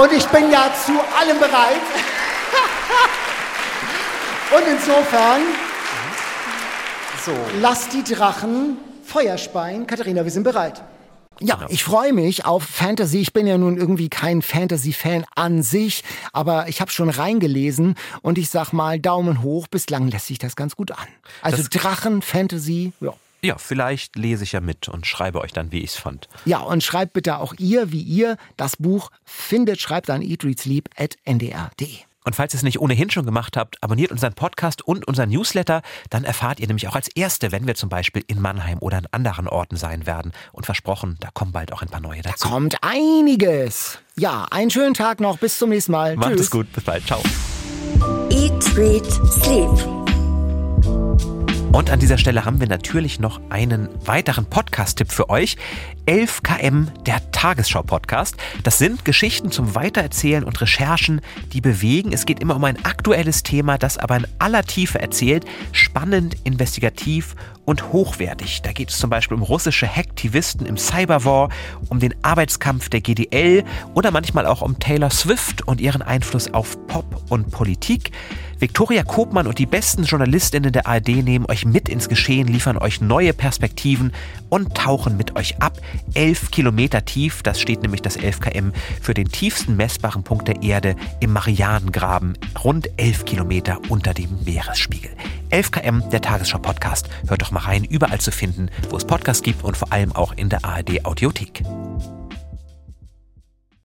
und ich bin ja zu allem bereit. und insofern, So. lass die Drachen Feuer speien. Katharina, wir sind bereit. Ja, ich freue mich auf Fantasy. Ich bin ja nun irgendwie kein Fantasy-Fan an sich, aber ich habe schon reingelesen und ich sag mal Daumen hoch. Bislang lässt sich das ganz gut an. Also Das- Drachen, Fantasy, ja. Ja, vielleicht lese ich ja mit und schreibe euch dann, wie ich es fand. Ja, und schreibt bitte auch ihr, wie ihr das Buch findet. Schreibt an eatreadsleep.ndr.de. Und falls ihr es nicht ohnehin schon gemacht habt, abonniert unseren Podcast und unseren Newsletter. Dann erfahrt ihr nämlich auch als Erste, wenn wir zum Beispiel in Mannheim oder an anderen Orten sein werden. Und versprochen, da kommen bald auch ein paar neue dazu. Kommt einiges. Ja, einen schönen Tag noch. Bis zum nächsten Mal. Macht Tschüss. es gut, bis bald, ciao. Eat, Read, Sleep. Und an dieser Stelle haben wir natürlich noch einen weiteren Podcast-Tipp für euch. 11 km, der Tagesschau-Podcast. Das sind Geschichten zum Weitererzählen und Recherchen, die bewegen. Es geht immer um ein aktuelles Thema, das aber in aller Tiefe erzählt. Spannend, investigativ und hochwertig. Da geht es zum Beispiel um russische Hacktivisten im Cyberwar, um den Arbeitskampf der GDL oder manchmal auch um Taylor Swift und ihren Einfluss auf Pop und Politik. Viktoria Kopmann und die besten Journalistinnen der ARD nehmen euch mit ins Geschehen, liefern euch neue Perspektiven und tauchen mit euch ab. 11 Kilometer tief, das steht nämlich das 11 km für den tiefsten messbaren Punkt der Erde im Marianengraben, rund 11 Kilometer unter dem Meeresspiegel. 11 km, der Tagesschau-Podcast. Hört doch mal rein, überall zu finden, wo es Podcasts gibt und vor allem auch in der ARD-Audiothek.